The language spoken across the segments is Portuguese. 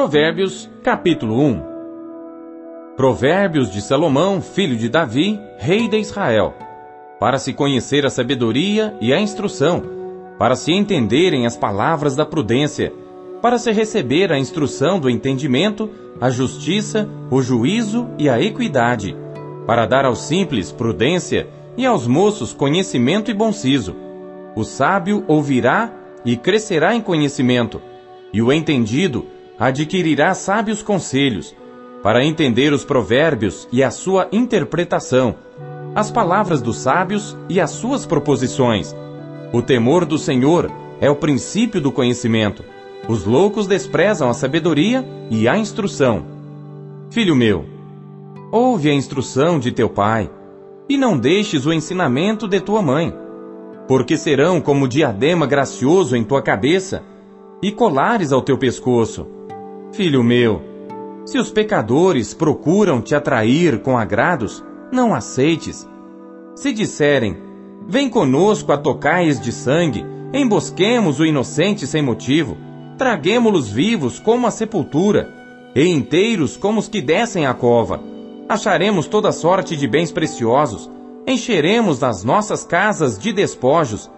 Provérbios, capítulo 1 Provérbios de Salomão, filho de Davi, rei de Israel, para se conhecer a sabedoria e a instrução, para se entenderem as palavras da prudência, para se receber a instrução do entendimento, a justiça, o juízo e a equidade, para dar aos simples prudência e aos moços conhecimento e bom siso. O sábio ouvirá e crescerá em conhecimento, e o entendido adquirirá sábios conselhos, para entender os provérbios e a sua interpretação, as palavras dos sábios e as suas proposições. O temor do Senhor é o princípio do conhecimento. Os loucos desprezam a sabedoria e a instrução. Filho meu, ouve a instrução de teu pai, e não deixes o ensinamento de tua mãe, porque serão como diadema gracioso em tua cabeça e colares ao teu pescoço. Filho meu, se os pecadores procuram te atrair com agrados, não aceites. Se disserem, vem conosco a tocais de sangue, embosquemos o inocente sem motivo, traguemo-los vivos como a sepultura, e inteiros como os que descem a cova. Acharemos toda sorte de bens preciosos, encheremos nas nossas casas de despojos.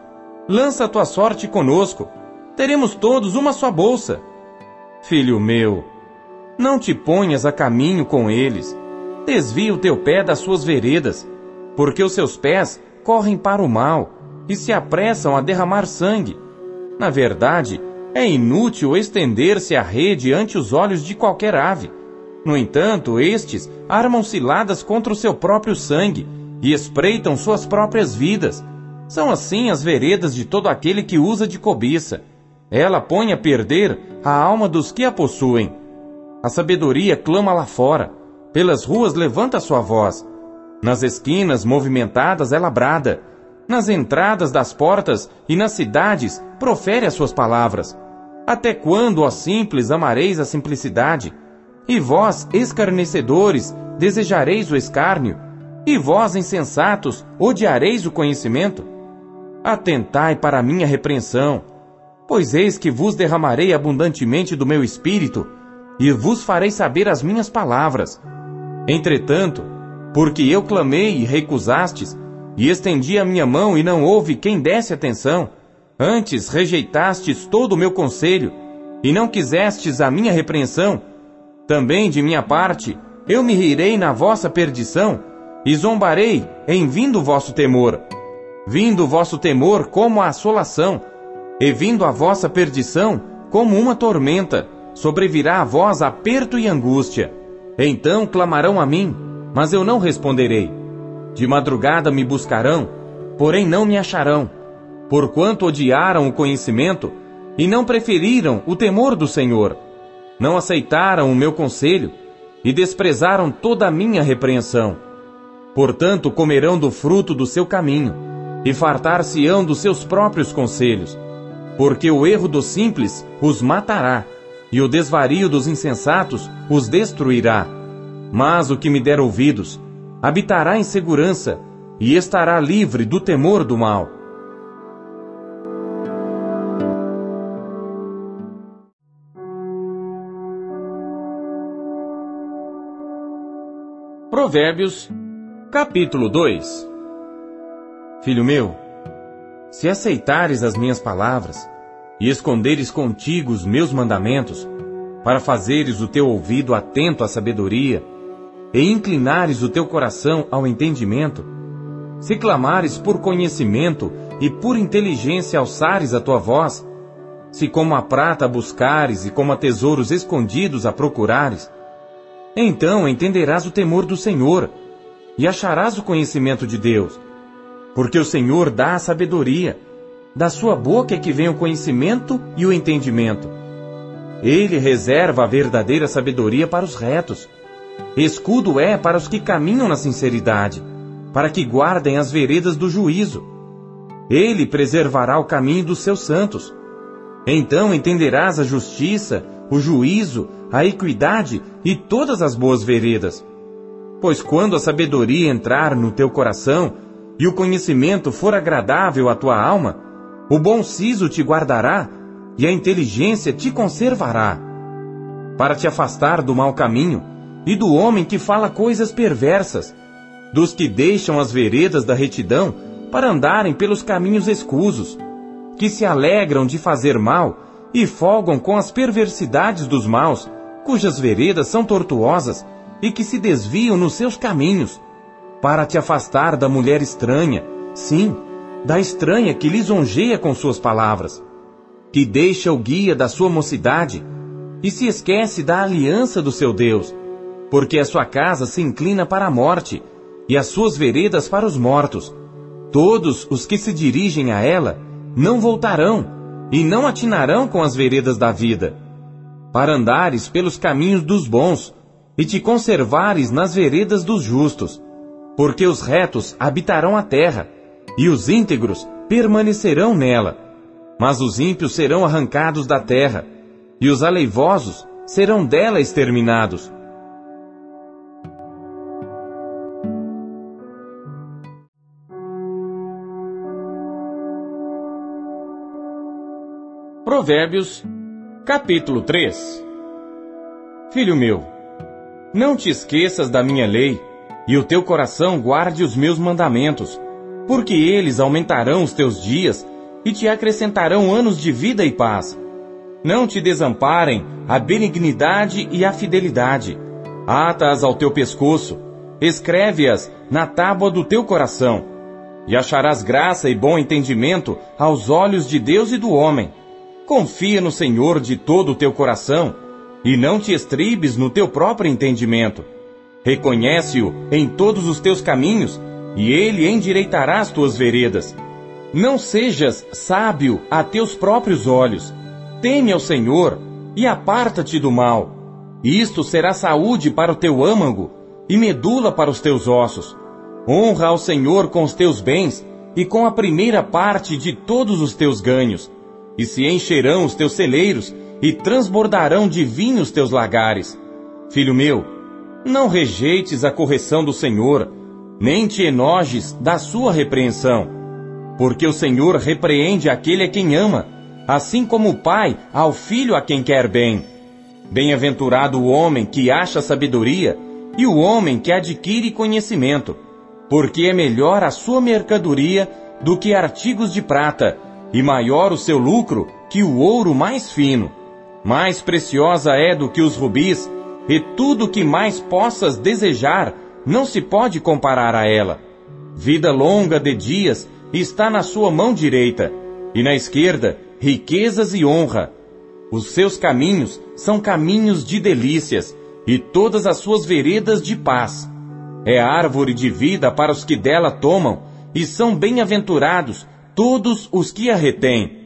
Lança tua sorte conosco, teremos todos uma só bolsa. Filho meu, não te ponhas a caminho com eles. Desvia o teu pé das suas veredas, porque os seus pés correm para o mal e se apressam a derramar sangue. Na verdade, é inútil estender-se a rede ante os olhos de qualquer ave. No entanto, estes armam ciladas contra o seu próprio sangue e espreitam suas próprias vidas. São assim as veredas de todo aquele que usa de cobiça. Ela põe a perder a alma dos que a possuem. A sabedoria clama lá fora. Pelas ruas levanta sua voz. Nas esquinas movimentadas ela brada. Nas entradas das portas e nas cidades profere as suas palavras. Até quando, ó simples, amareis a simplicidade? E vós, escarnecedores, desejareis o escárnio? E vós, insensatos, odiareis o conhecimento? Atentai para a minha repreensão Pois eis que vos derramarei abundantemente do meu espírito, e vos farei saber as minhas palavras. Entretanto, porque eu clamei e recusastes, e estendi a minha mão e não houve quem desse atenção, antes rejeitastes todo o meu conselho, e não quisestes a minha repreensão, também de minha parte, eu me rirei na vossa perdição, e zombarei em vindo vosso temor. Vindo vosso temor como a assolação, e vindo a vossa perdição, como uma tormenta, sobrevirá a vós aperto e angústia. Então clamarão a mim, mas eu não responderei. De madrugada me buscarão, porém não me acharão, porquanto odiaram o conhecimento e não preferiram o temor do Senhor. Não aceitaram o meu conselho e desprezaram toda a minha repreensão. Portanto, comerão do fruto do seu caminho e fartar-se-ão dos seus próprios conselhos porque o erro dos simples os matará, e o desvario dos insensatos os destruirá. Mas o que me der ouvidos habitará em segurança e estará livre do temor do mal. Provérbios, capítulo 2 Filho meu, se aceitares as minhas palavras e esconderes contigo os meus mandamentos, para fazeres o teu ouvido atento à sabedoria e inclinares o teu coração ao entendimento, se clamares por conhecimento e por inteligência alçares a tua voz, se como a prata buscares e como a tesouros escondidos a procurares, então entenderás o temor do Senhor e acharás o conhecimento de Deus porque o Senhor dá a sabedoria. Da sua boca é que vem o conhecimento e o entendimento. Ele reserva a verdadeira sabedoria para os retos. Escudo é para os que caminham na sinceridade, para que guardem as veredas do juízo. Ele preservará o caminho dos seus santos. Então entenderás a justiça, o juízo, a equidade e todas as boas veredas. Pois quando a sabedoria entrar no teu coração, e o conhecimento for agradável à tua alma, o bom siso te guardará e a inteligência te conservará. para te afastar do mau caminho e do homem que fala coisas perversas, dos que deixam as veredas da retidão para andarem pelos caminhos escusos, que se alegram de fazer mal e folgam com as perversidades dos maus, cujas veredas são tortuosas e que se desviam nos seus caminhos, para te afastar da mulher estranha, sim, da estranha que lisonjeia com suas palavras, que deixa o guia da sua mocidade e se esquece da aliança do seu Deus, porque a sua casa se inclina para a morte e as suas veredas para os mortos. Todos os que se dirigem a ela não voltarão e não atinarão com as veredas da vida, para andares pelos caminhos dos bons e te conservares nas veredas dos justos, porque os retos habitarão a terra e os íntegros permanecerão nela, mas os ímpios serão arrancados da terra e os aleivosos serão dela exterminados. Provérbios, capítulo 3 Filho meu, não te esqueças da minha lei, e o teu coração guarde os meus mandamentos, porque eles aumentarão os teus dias e te acrescentarão anos de vida e paz. Não te desamparem a benignidade e a fidelidade. Ata-as ao teu pescoço, escreve-as na tábua do teu coração, e acharás graça e bom entendimento aos olhos de Deus e do homem. Confia no Senhor de todo o teu coração e não te estribes no teu próprio entendimento. Reconhece-o em todos os teus caminhos e ele endireitará as tuas veredas. Não sejas sábio a teus próprios olhos. Teme ao Senhor e aparta-te do mal. Isto será saúde para o teu âmago e medula para os teus ossos. Honra ao Senhor com os teus bens e com a primeira parte de todos os teus ganhos e se encherão os teus celeiros, e transbordarão de vinho os teus lagares. Filho meu, não rejeites a correção do Senhor, nem te enojes da sua repreensão. Porque o Senhor repreende aquele a quem ama, assim como o pai ao filho a quem quer bem. Bem-aventurado o homem que acha sabedoria, e o homem que adquire conhecimento, porque é melhor a sua mercadoria do que artigos de prata, e maior o seu lucro que o ouro mais fino. Mais preciosa é do que os rubis, e tudo que mais possas desejar não se pode comparar a ela. Vida longa de dias está na sua mão direita, e na esquerda riquezas e honra. Os seus caminhos são caminhos de delícias, e todas as suas veredas de paz. É árvore de vida para os que dela tomam, e são bem-aventurados todos os que a retêm.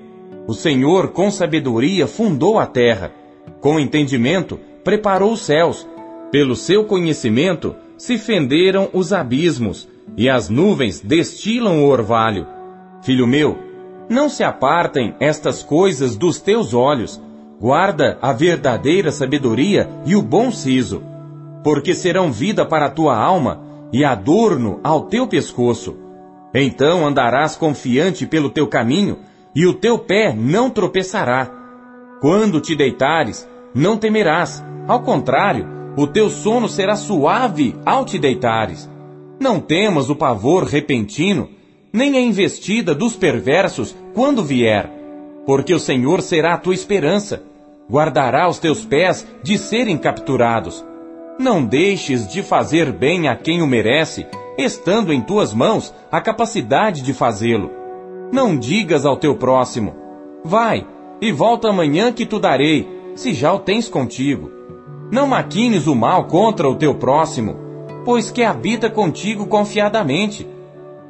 O Senhor, com sabedoria, fundou a terra. Com entendimento, preparou os céus. Pelo seu conhecimento, se fenderam os abismos, e as nuvens destilam o orvalho. Filho meu, não se apartem estas coisas dos teus olhos. Guarda a verdadeira sabedoria e o bom siso, porque serão vida para a tua alma e adorno ao teu pescoço. Então andarás confiante pelo teu caminho, e o teu pé não tropeçará. Quando te deitares, não temerás. Ao contrário, o teu sono será suave ao te deitares. Não temas o pavor repentino, nem a investida dos perversos quando vier, porque o Senhor será a tua esperança, guardará os teus pés de serem capturados. Não deixes de fazer bem a quem o merece, estando em tuas mãos a capacidade de fazê-lo. Não digas ao teu próximo: Vai e volta amanhã que tu darei, se já o tens contigo. Não maquines o mal contra o teu próximo, pois que habita contigo confiadamente.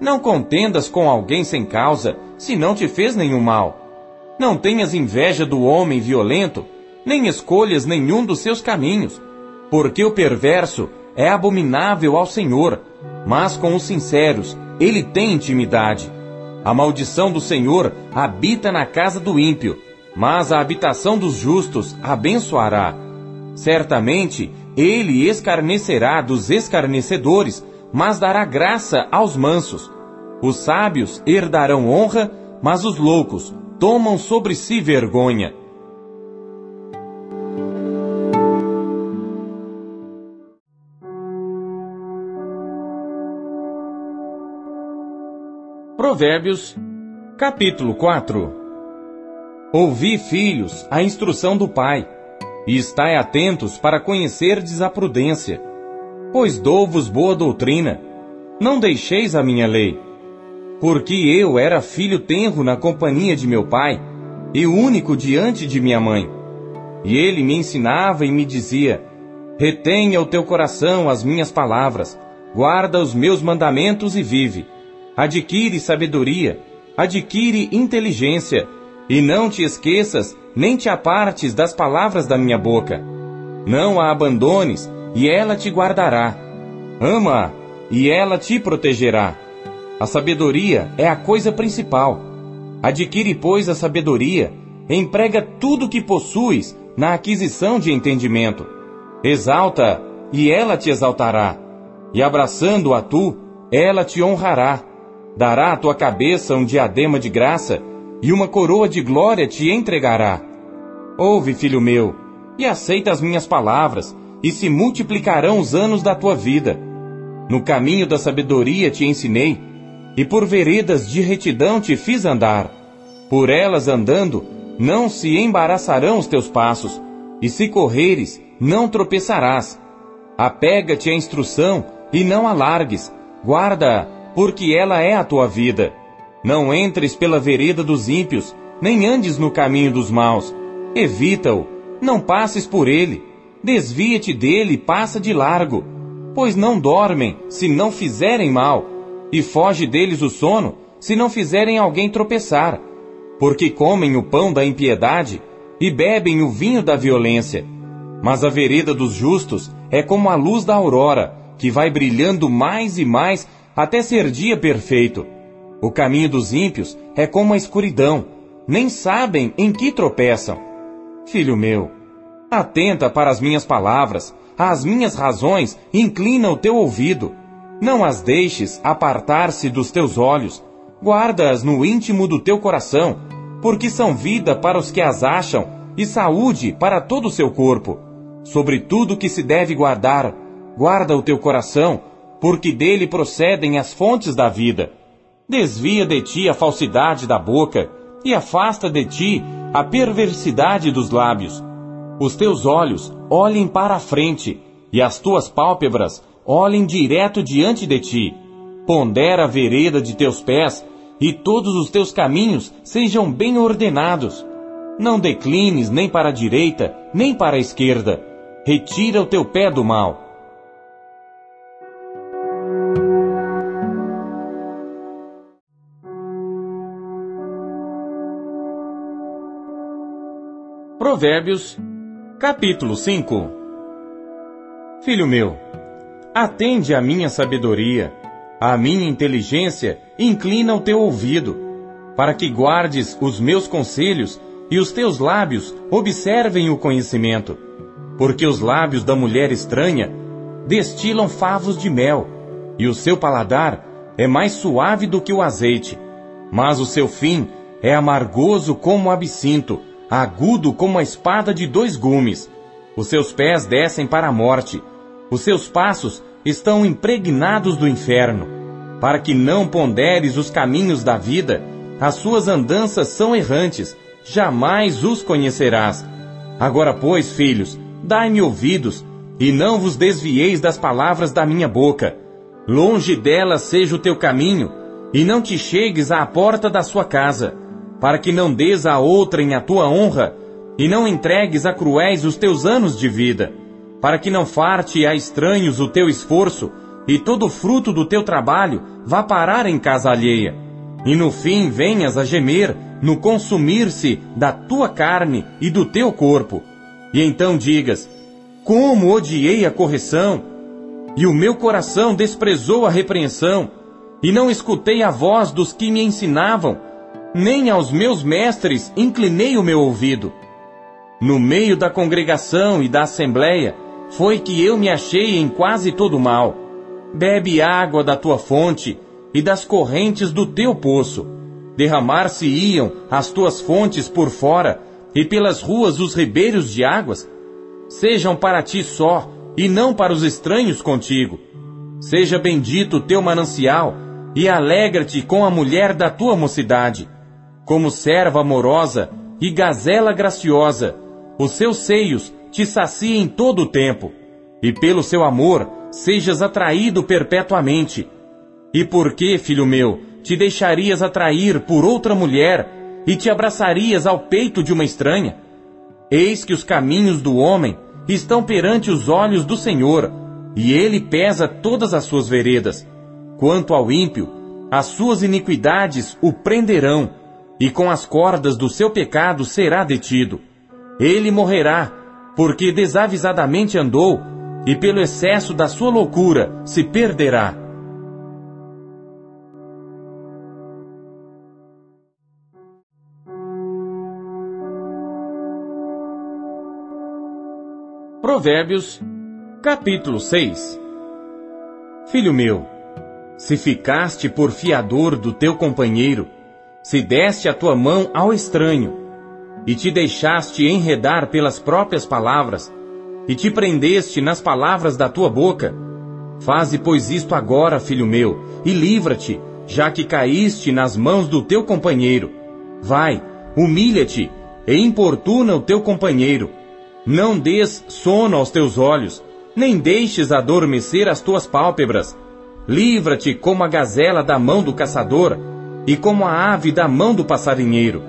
Não contendas com alguém sem causa, se não te fez nenhum mal. Não tenhas inveja do homem violento, nem escolhas nenhum dos seus caminhos, porque o perverso é abominável ao Senhor, mas com os sinceros ele tem intimidade. A maldição do Senhor habita na casa do ímpio, mas a habitação dos justos abençoará. Certamente ele escarnecerá dos escarnecedores, mas dará graça aos mansos. Os sábios herdarão honra, mas os loucos tomam sobre si vergonha. Provérbios, capítulo 4 Ouvi, filhos, a instrução do pai, e estai atentos para conhecerdes a prudência. Pois dou-vos boa doutrina, não deixeis a minha lei. Porque eu era filho tenro na companhia de meu pai, e único diante de minha mãe. E ele me ensinava e me dizia, Retenha o teu coração as minhas palavras, guarda os meus mandamentos e vive adquire sabedoria, adquire inteligência, e não te esqueças nem te apartes das palavras da minha boca. Não a abandones, e ela te guardará. Ama-a, e ela te protegerá. A sabedoria é a coisa principal. Adquire, pois, a sabedoria, emprega tudo que possuis na aquisição de entendimento. Exalta, e ela te exaltará. E abraçando-a tu, ela te honrará. Dará à tua cabeça um diadema de graça, e uma coroa de glória te entregará. Ouve, filho meu, e aceita as minhas palavras, e se multiplicarão os anos da tua vida. No caminho da sabedoria te ensinei, e por veredas de retidão te fiz andar. Por elas andando, não se embaraçarão os teus passos, e se correres, não tropeçarás. Apega-te à instrução, e não alargues, guarda-a, porque ela é a tua vida. Não entres pela vereda dos ímpios, nem andes no caminho dos maus. Evita-o, não passes por ele. Desvia-te dele e passa de largo, pois não dormem se não fizerem mal, e foge deles o sono se não fizerem alguém tropeçar. Porque comem o pão da impiedade e bebem o vinho da violência. Mas a vereda dos justos é como a luz da aurora, que vai brilhando mais e mais até ser dia perfeito. O caminho dos ímpios é como a escuridão, nem sabem em que tropeçam. Filho meu, atenta para as minhas palavras, às minhas razões, inclina o teu ouvido. Não as deixes apartar-se dos teus olhos, guarda-as no íntimo do teu coração, porque são vida para os que as acham e saúde para todo o seu corpo. Sobre tudo que se deve guardar, guarda o teu coração, porque dele procedem as fontes da vida. Desvia de ti a falsidade da boca e afasta de ti a perversidade dos lábios. Os teus olhos olhem para a frente e as tuas pálpebras olhem direto diante de ti. Pondera a vereda de teus pés e todos os teus caminhos sejam bem ordenados. Não declines nem para a direita, nem para a esquerda. Retira o teu pé do mal Provérbios, capítulo 5 Filho meu, atende à minha sabedoria, à minha inteligência, inclina o teu ouvido, para que guardes os meus conselhos e os teus lábios observem o conhecimento. Porque os lábios da mulher estranha destilam favos de mel, e o seu paladar é mais suave do que o azeite, mas o seu fim é amargoso como o absinto agudo como a espada de dois gumes. Os seus pés descem para a morte, os seus passos estão impregnados do inferno. Para que não ponderes os caminhos da vida, as suas andanças são errantes, jamais os conhecerás. Agora, pois, filhos, dai-me ouvidos, e não vos desvieis das palavras da minha boca. Longe delas seja o teu caminho, e não te chegues à porta da sua casa para que não des a outrem a tua honra, e não entregues a cruéis os teus anos de vida, para que não farte a estranhos o teu esforço, e todo o fruto do teu trabalho vá parar em casa alheia, e no fim venhas a gemer no consumir-se da tua carne e do teu corpo, e então digas, como odiei a correção, e o meu coração desprezou a repreensão, e não escutei a voz dos que me ensinavam, nem aos meus mestres inclinei o meu ouvido. No meio da congregação e da assembleia, foi que eu me achei em quase todo mal. Bebe água da tua fonte e das correntes do teu poço. Derramar-se-iam as tuas fontes por fora e pelas ruas os ribeiros de águas. Sejam para ti só e não para os estranhos contigo. Seja bendito o teu manancial e alegra-te com a mulher da tua mocidade. Como serva amorosa e gazela graciosa, os seus seios te saciem todo o tempo, e pelo seu amor sejas atraído perpetuamente. E por que, filho meu, te deixarias atrair por outra mulher e te abraçarias ao peito de uma estranha? Eis que os caminhos do homem estão perante os olhos do Senhor, e ele pesa todas as suas veredas. Quanto ao ímpio, as suas iniquidades o prenderão, e com as cordas do seu pecado será detido. Ele morrerá, porque desavisadamente andou, e pelo excesso da sua loucura se perderá. Provérbios, capítulo 6 Filho meu, se ficaste por fiador do teu companheiro, se deste a tua mão ao estranho, e te deixaste enredar pelas próprias palavras, e te prendeste nas palavras da tua boca, faze pois isto agora, filho meu, e livra-te, já que caíste nas mãos do teu companheiro. Vai, humilha-te, e importuna o teu companheiro. Não des sono aos teus olhos, nem deixes adormecer as tuas pálpebras, Livra-te como a gazela da mão do caçador e como a ave da mão do passarinheiro.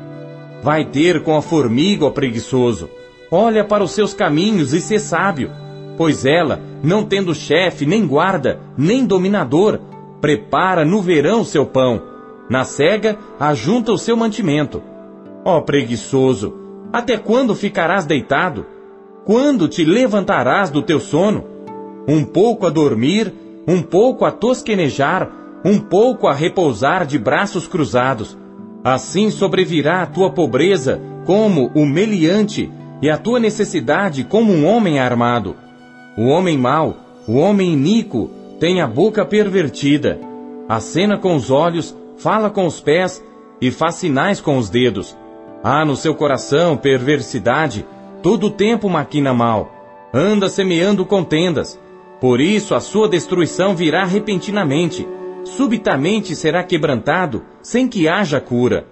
Vai ter com a formiga, ó preguiçoso. Olha para os seus caminhos e sê sábio, pois ela, não tendo chefe, nem guarda, nem dominador, prepara no verão seu pão, na cega ajunta o seu mantimento. Ó preguiçoso, até quando ficarás deitado? Quando te levantarás do teu sono? Um pouco a dormir um pouco a tosquenejar, um pouco a repousar de braços cruzados. Assim sobrevirá a tua pobreza como o meliante e a tua necessidade como um homem armado. O homem mau, o homem iníquo, tem a boca pervertida. Acena com os olhos, fala com os pés e faz sinais com os dedos. Há no seu coração perversidade, todo o tempo maquina mal. Anda semeando contendas por isso a sua destruição virá repentinamente, subitamente será quebrantado, sem que haja cura.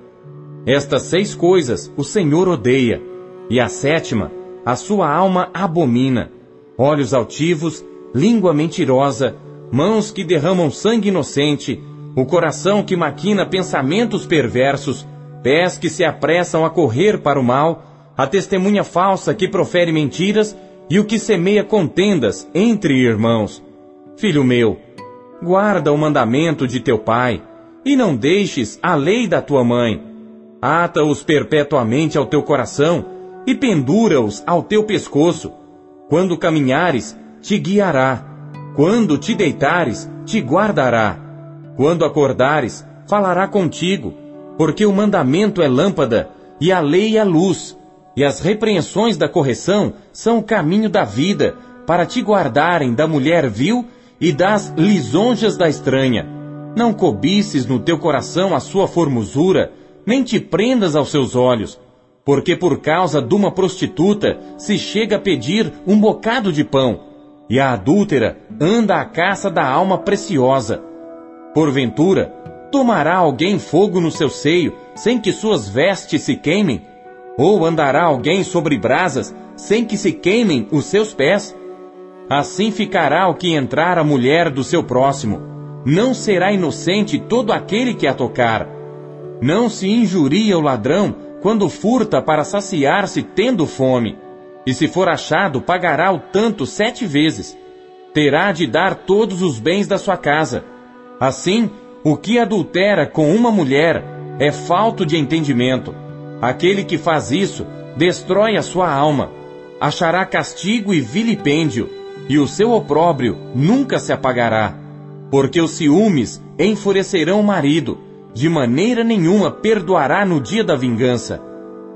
Estas seis coisas o Senhor odeia, e a sétima, a sua alma abomina: olhos altivos, língua mentirosa, mãos que derramam sangue inocente, o coração que maquina pensamentos perversos, pés que se apressam a correr para o mal, a testemunha falsa que profere mentiras e o que semeia contendas entre irmãos. Filho meu, guarda o mandamento de teu pai, e não deixes a lei da tua mãe. Ata-os perpetuamente ao teu coração, e pendura-os ao teu pescoço. Quando caminhares, te guiará. Quando te deitares, te guardará. Quando acordares, falará contigo, porque o mandamento é lâmpada, e a lei é luz e as repreensões da correção são o caminho da vida, para te guardarem da mulher vil e das lisonjas da estranha. Não cobices no teu coração a sua formosura, nem te prendas aos seus olhos, porque por causa de uma prostituta se chega a pedir um bocado de pão, e a adúltera anda à caça da alma preciosa. Porventura, tomará alguém fogo no seu seio, sem que suas vestes se queimem? Ou andará alguém sobre brasas, sem que se queimem os seus pés? Assim ficará o que entrar a mulher do seu próximo. Não será inocente todo aquele que a tocar. Não se injuria o ladrão quando furta para saciar-se tendo fome. E se for achado, pagará o tanto sete vezes. Terá de dar todos os bens da sua casa. Assim, o que adultera com uma mulher é falto de entendimento Aquele que faz isso destrói a sua alma, achará castigo e vilipêndio, e o seu opróbrio nunca se apagará. Porque os ciúmes enfurecerão o marido, de maneira nenhuma perdoará no dia da vingança.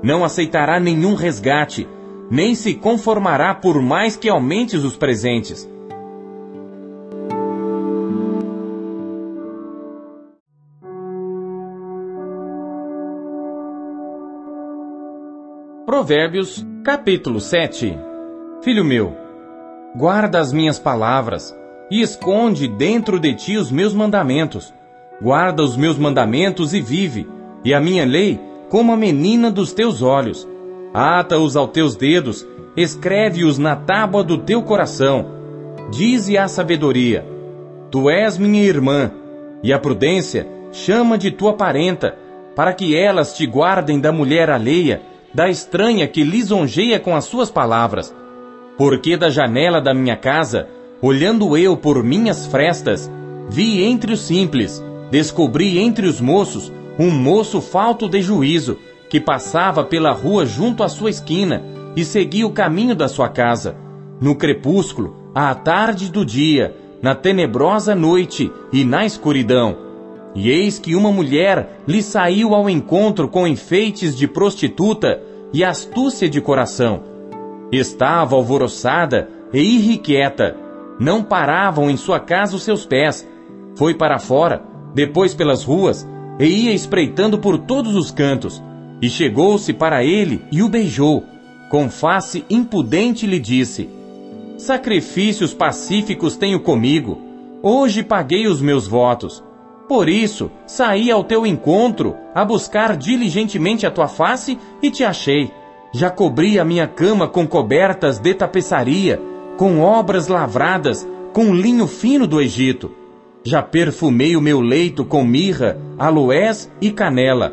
Não aceitará nenhum resgate, nem se conformará por mais que aumentes os presentes. Provérbios, capítulo 7 Filho meu, guarda as minhas palavras e esconde dentro de ti os meus mandamentos. Guarda os meus mandamentos e vive, e a minha lei como a menina dos teus olhos. Ata-os aos teus dedos, escreve-os na tábua do teu coração. Dize a sabedoria: Tu és minha irmã, e a prudência chama de tua parenta, para que elas te guardem da mulher alheia, da estranha que lisonjeia com as suas palavras. Porque da janela da minha casa, olhando eu por minhas frestas, vi entre os simples descobri entre os moços um moço falto de juízo, que passava pela rua junto à sua esquina e seguia o caminho da sua casa. No crepúsculo, à tarde do dia, na tenebrosa noite e na escuridão. E eis que uma mulher lhe saiu ao encontro com enfeites de prostituta e astúcia de coração. Estava alvoroçada e irrequieta. Não paravam em sua casa os seus pés. Foi para fora depois pelas ruas, e ia espreitando por todos os cantos, e chegou-se para ele e o beijou. Com face impudente lhe disse: Sacrifícios pacíficos tenho comigo, hoje paguei os meus votos. Por isso, saí ao teu encontro, a buscar diligentemente a tua face, e te achei. Já cobri a minha cama com cobertas de tapeçaria, com obras lavradas, com linho fino do Egito. Já perfumei o meu leito com mirra, aloés e canela.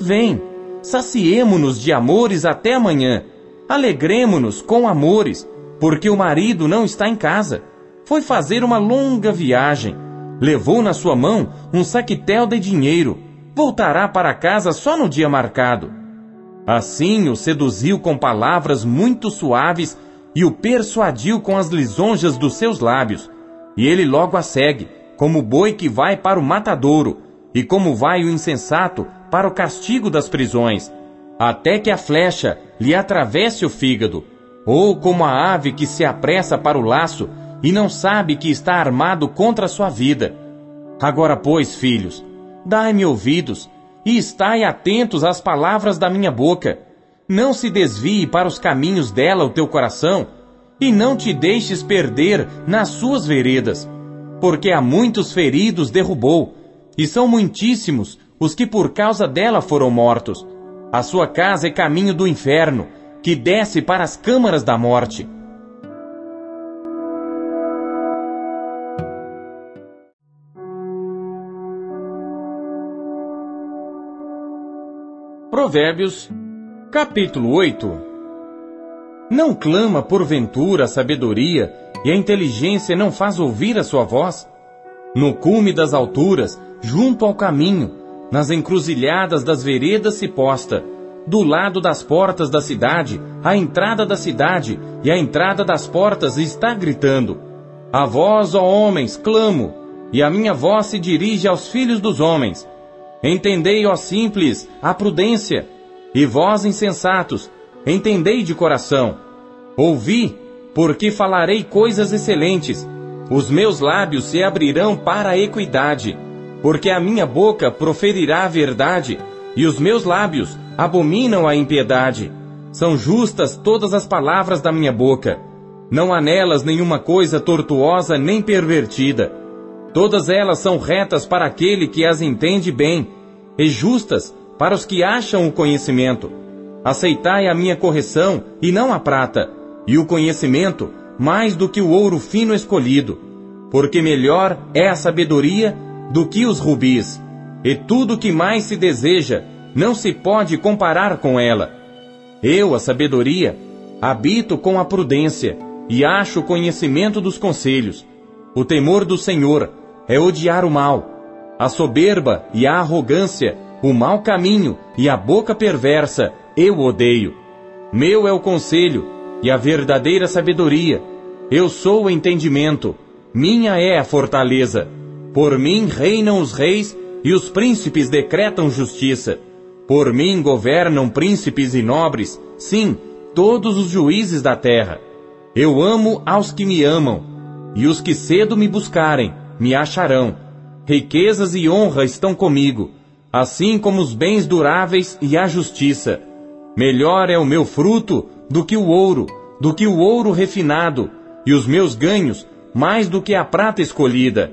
Vem, saciemo-nos de amores até amanhã. Alegremo-nos com amores, porque o marido não está em casa. Foi fazer uma longa viagem. Levou na sua mão um saquetel de dinheiro. Voltará para casa só no dia marcado. Assim o seduziu com palavras muito suaves e o persuadiu com as lisonjas dos seus lábios. E ele logo a segue, como o boi que vai para o matadouro, e como vai o insensato para o castigo das prisões, até que a flecha lhe atravesse o fígado, ou como a ave que se apressa para o laço e não sabe que está armado contra a sua vida. Agora, pois, filhos, dai-me ouvidos e estai atentos às palavras da minha boca. Não se desvie para os caminhos dela o teu coração, e não te deixes perder nas suas veredas porque a muitos feridos derrubou, e são muitíssimos os que por causa dela foram mortos. A sua casa é caminho do inferno, que desce para as câmaras da morte. Provérbios, capítulo 8 Não clama porventura a sabedoria e a inteligência não faz ouvir a sua voz? No cume das alturas, junto ao caminho, nas encruzilhadas das veredas se posta, do lado das portas da cidade, a entrada da cidade e a entrada das portas está gritando: A vós, ó homens, clamo, e a minha voz se dirige aos filhos dos homens. Entendei, ó simples, a prudência, e vós, insensatos, entendei de coração. Ouvi, porque falarei coisas excelentes. Os meus lábios se abrirão para a equidade, porque a minha boca proferirá a verdade, e os meus lábios abominam a impiedade. São justas todas as palavras da minha boca. Não há nelas nenhuma coisa tortuosa nem pervertida. Todas elas são retas para aquele que as entende bem, e justas para os que acham o conhecimento. Aceitai a minha correção e não a prata, e o conhecimento mais do que o ouro fino escolhido, porque melhor é a sabedoria do que os rubis, e tudo que mais se deseja não se pode comparar com ela. Eu, a sabedoria, habito com a prudência e acho o conhecimento dos conselhos. O temor do Senhor é odiar o mal, a soberba e a arrogância, o mau caminho e a boca perversa eu odeio. Meu é o conselho e a verdadeira sabedoria. Eu sou o entendimento, minha é a fortaleza. Por mim reinam os reis e os príncipes decretam justiça. Por mim governam príncipes e nobres, sim, todos os juízes da terra. Eu amo aos que me amam, e os que cedo me buscarem, me acharão. Riquezas e honra estão comigo, assim como os bens duráveis e a justiça. Melhor é o meu fruto do que o ouro, do que o ouro refinado, e os meus ganhos mais do que a prata escolhida.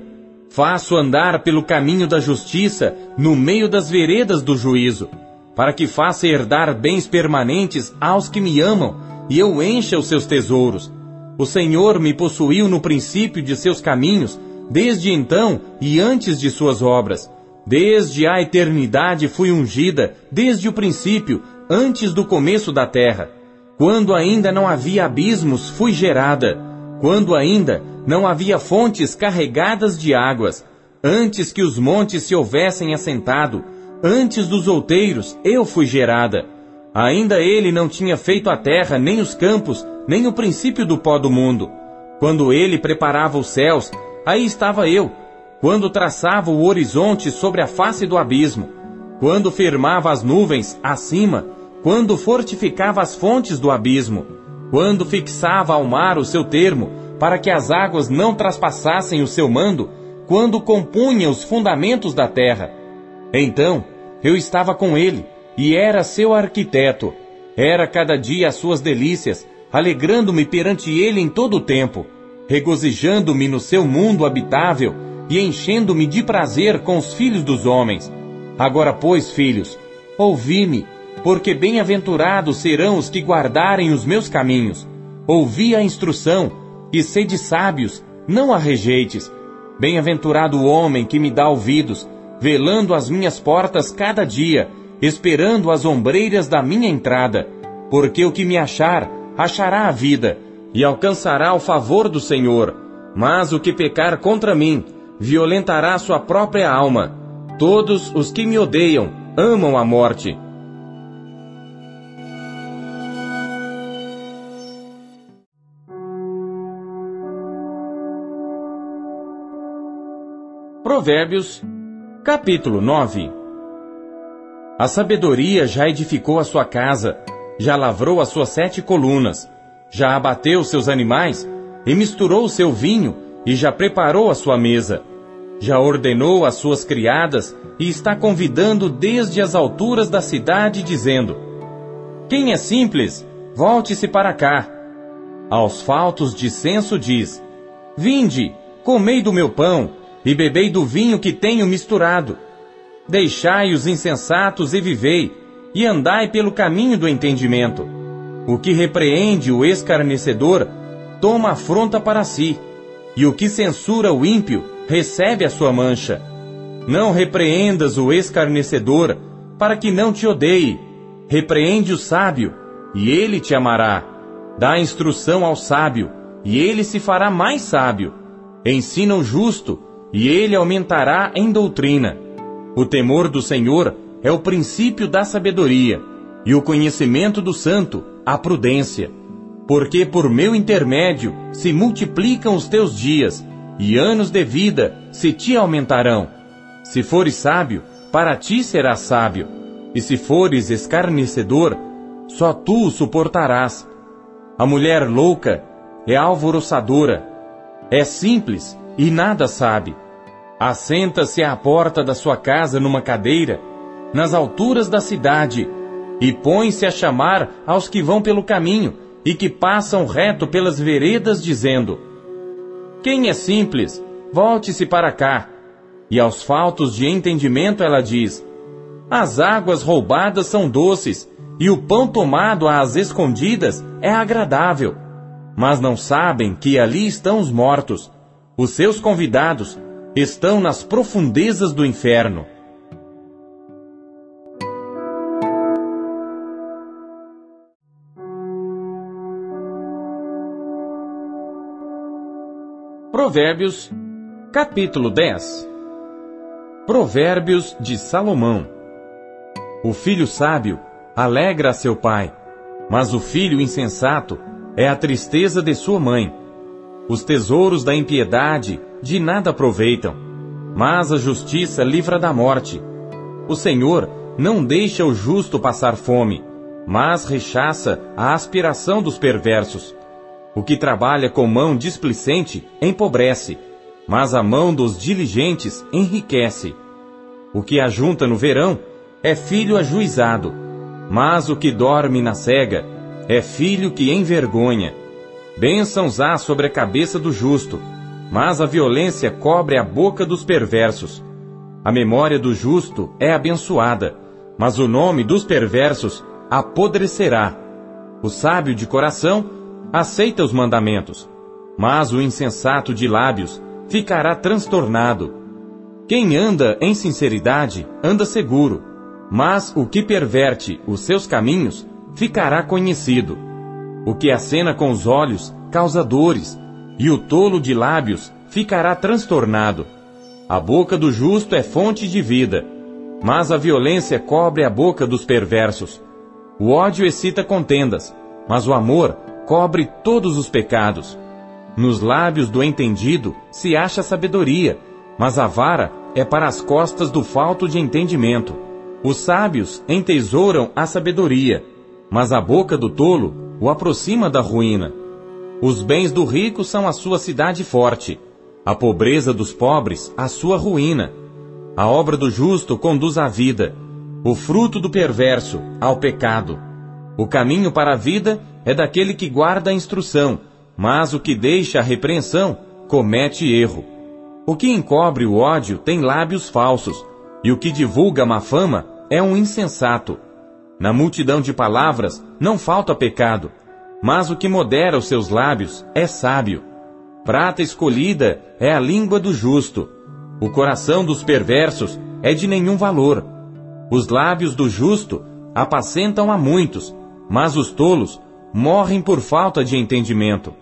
Faço andar pelo caminho da justiça, no meio das veredas do juízo, para que faça herdar bens permanentes aos que me amam, e eu encha os seus tesouros. O Senhor me possuiu no princípio de seus caminhos, desde então e antes de suas obras. Desde a eternidade fui ungida, desde o princípio, antes do começo da terra. Quando ainda não havia abismos, fui gerada. Quando ainda não havia fontes carregadas de águas. Antes que os montes se houvessem assentado, antes dos outeiros, eu fui gerada. Ainda ele não tinha feito a terra, nem os campos, nem o princípio do pó do mundo. Quando ele preparava os céus, aí estava eu. Quando traçava o horizonte sobre a face do abismo. Quando firmava as nuvens acima, quando fortificava as fontes do abismo, quando fixava ao mar o seu termo, para que as águas não traspassassem o seu mando, quando compunha os fundamentos da terra. Então, eu estava com ele, e era seu arquiteto. Era cada dia as suas delícias, alegrando-me perante ele em todo o tempo, regozijando-me no seu mundo habitável e enchendo-me de prazer com os filhos dos homens. Agora, pois, filhos, ouvi-me porque bem-aventurados serão os que guardarem os meus caminhos. Ouvi a instrução, e sede sábios, não a rejeites. Bem-aventurado o homem que me dá ouvidos, velando as minhas portas cada dia, esperando as ombreiras da minha entrada. Porque o que me achar, achará a vida, e alcançará o favor do Senhor. Mas o que pecar contra mim, violentará sua própria alma. Todos os que me odeiam amam a morte. Provérbios, capítulo 9 A sabedoria já edificou a sua casa, já lavrou as suas sete colunas, já abateu seus animais, e misturou seu vinho, e já preparou a sua mesa. Já ordenou as suas criadas, e está convidando desde as alturas da cidade, dizendo: Quem é simples, volte-se para cá. Aos faltos de senso diz: Vinde, comei do meu pão, e bebei do vinho que tenho misturado. Deixai os insensatos e vivei, e andai pelo caminho do entendimento. O que repreende o escarnecedor, toma afronta para si, e o que censura o ímpio, recebe a sua mancha. Não repreendas o escarnecedor, para que não te odeie. Repreende o sábio, e ele te amará. Dá instrução ao sábio, e ele se fará mais sábio. Ensina o justo, e ele aumentará em doutrina. O temor do Senhor é o princípio da sabedoria, e o conhecimento do santo, a prudência. Porque por meu intermédio se multiplicam os teus dias, e anos de vida se te aumentarão. Se fores sábio, para ti serás sábio, e se fores escarnecedor, só tu o suportarás. A mulher louca é alvoroçadora, é simples e nada sabe. Assenta-se à porta da sua casa numa cadeira, nas alturas da cidade, e põe-se a chamar aos que vão pelo caminho e que passam reto pelas veredas, dizendo: Quem é simples, volte-se para cá. E aos faltos de entendimento ela diz: As águas roubadas são doces, e o pão tomado às escondidas é agradável. Mas não sabem que ali estão os mortos, os seus convidados, estão nas profundezas do inferno. Provérbios, capítulo 10 Provérbios de Salomão O filho sábio alegra a seu pai, mas o filho insensato é a tristeza de sua mãe. Os tesouros da impiedade de nada aproveitam, mas a justiça livra da morte. O Senhor não deixa o justo passar fome, mas rechaça a aspiração dos perversos. O que trabalha com mão displicente empobrece, mas a mão dos diligentes enriquece. O que ajunta no verão é filho ajuizado, mas o que dorme na cega é filho que envergonha. Bênçãos há sobre a cabeça do justo, mas a violência cobre a boca dos perversos. A memória do justo é abençoada, mas o nome dos perversos apodrecerá. O sábio de coração aceita os mandamentos, mas o insensato de lábios ficará transtornado. Quem anda em sinceridade anda seguro, mas o que perverte os seus caminhos ficará conhecido. O que acena com os olhos causa dores, e o tolo de lábios ficará transtornado. A boca do justo é fonte de vida, mas a violência cobre a boca dos perversos. O ódio excita contendas, mas o amor cobre todos os pecados. Nos lábios do entendido se acha sabedoria, mas a vara é para as costas do falto de entendimento. Os sábios entesouram a sabedoria, mas a boca do tolo o aproxima da ruína. Os bens do rico são a sua cidade forte, a pobreza dos pobres a sua ruína. A obra do justo conduz à vida, o fruto do perverso ao pecado. O caminho para a vida é daquele que guarda a instrução, mas o que deixa a repreensão comete erro. O que encobre o ódio tem lábios falsos, e o que divulga má fama é um insensato. Na multidão de palavras não falta pecado, mas o que modera os seus lábios é sábio. Prata escolhida é a língua do justo. O coração dos perversos é de nenhum valor. Os lábios do justo apacentam a muitos, mas os tolos morrem por falta de entendimento.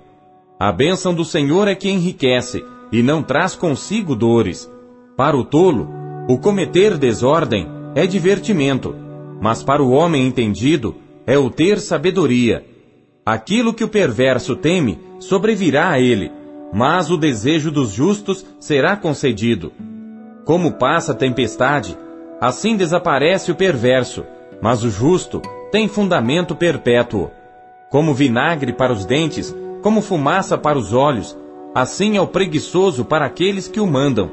A bênção do Senhor é que enriquece e não traz consigo dores. Para o tolo, o cometer desordem é divertimento, mas para o homem entendido é o ter sabedoria. Aquilo que o perverso teme sobrevirá a ele, mas o desejo dos justos será concedido. Como passa a tempestade, assim desaparece o perverso, mas o justo tem fundamento perpétuo. Como vinagre para os dentes, como fumaça para os olhos, Assim é o preguiçoso para aqueles que o mandam.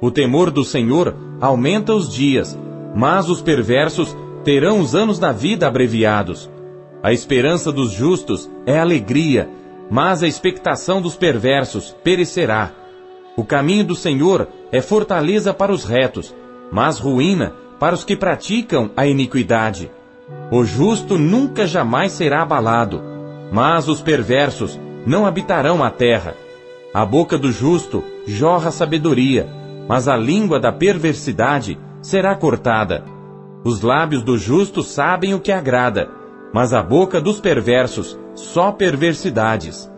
O temor do Senhor aumenta os dias, mas os perversos terão os anos da vida abreviados. A esperança dos justos é alegria, mas a expectação dos perversos perecerá. O caminho do Senhor é fortaleza para os retos, mas ruína para os que praticam a iniquidade. O justo nunca jamais será abalado, mas os perversos não habitarão a terra. A boca do justo jorra sabedoria, mas a língua da perversidade será cortada. Os lábios do justo sabem o que agrada, mas a boca dos perversos só perversidades.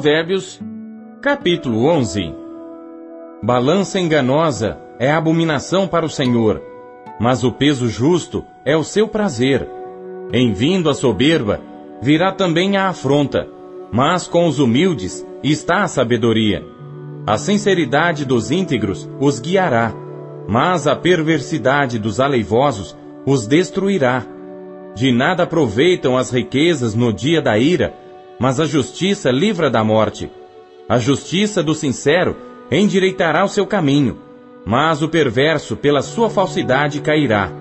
Provérbios, capítulo 11 Balança enganosa é abominação para o Senhor, mas o peso justo é o seu prazer. Em vindo a soberba, virá também a afronta, mas com os humildes está a sabedoria. A sinceridade dos íntegros os guiará, mas a perversidade dos aleivosos os destruirá. De nada aproveitam as riquezas no dia da ira, mas a justiça livra da morte. A justiça do sincero endireitará o seu caminho, mas o perverso pela sua falsidade cairá.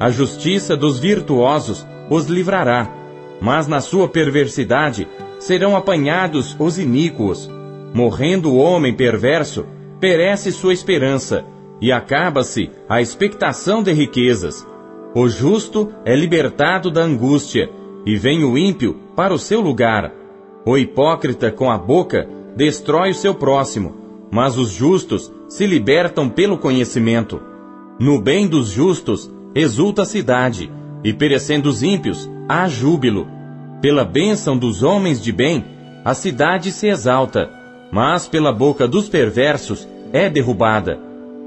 A justiça dos virtuosos os livrará, mas na sua perversidade serão apanhados os iníquos. Morrendo o homem perverso, perece sua esperança, e acaba-se a expectação de riquezas. O justo é libertado da angústia, e vem o ímpio para o seu lugar. O hipócrita com a boca destrói o seu próximo, mas os justos se libertam pelo conhecimento. No bem dos justos exulta a cidade, e perecendo os ímpios, há júbilo. Pela bênção dos homens de bem, a cidade se exalta, mas pela boca dos perversos é derrubada.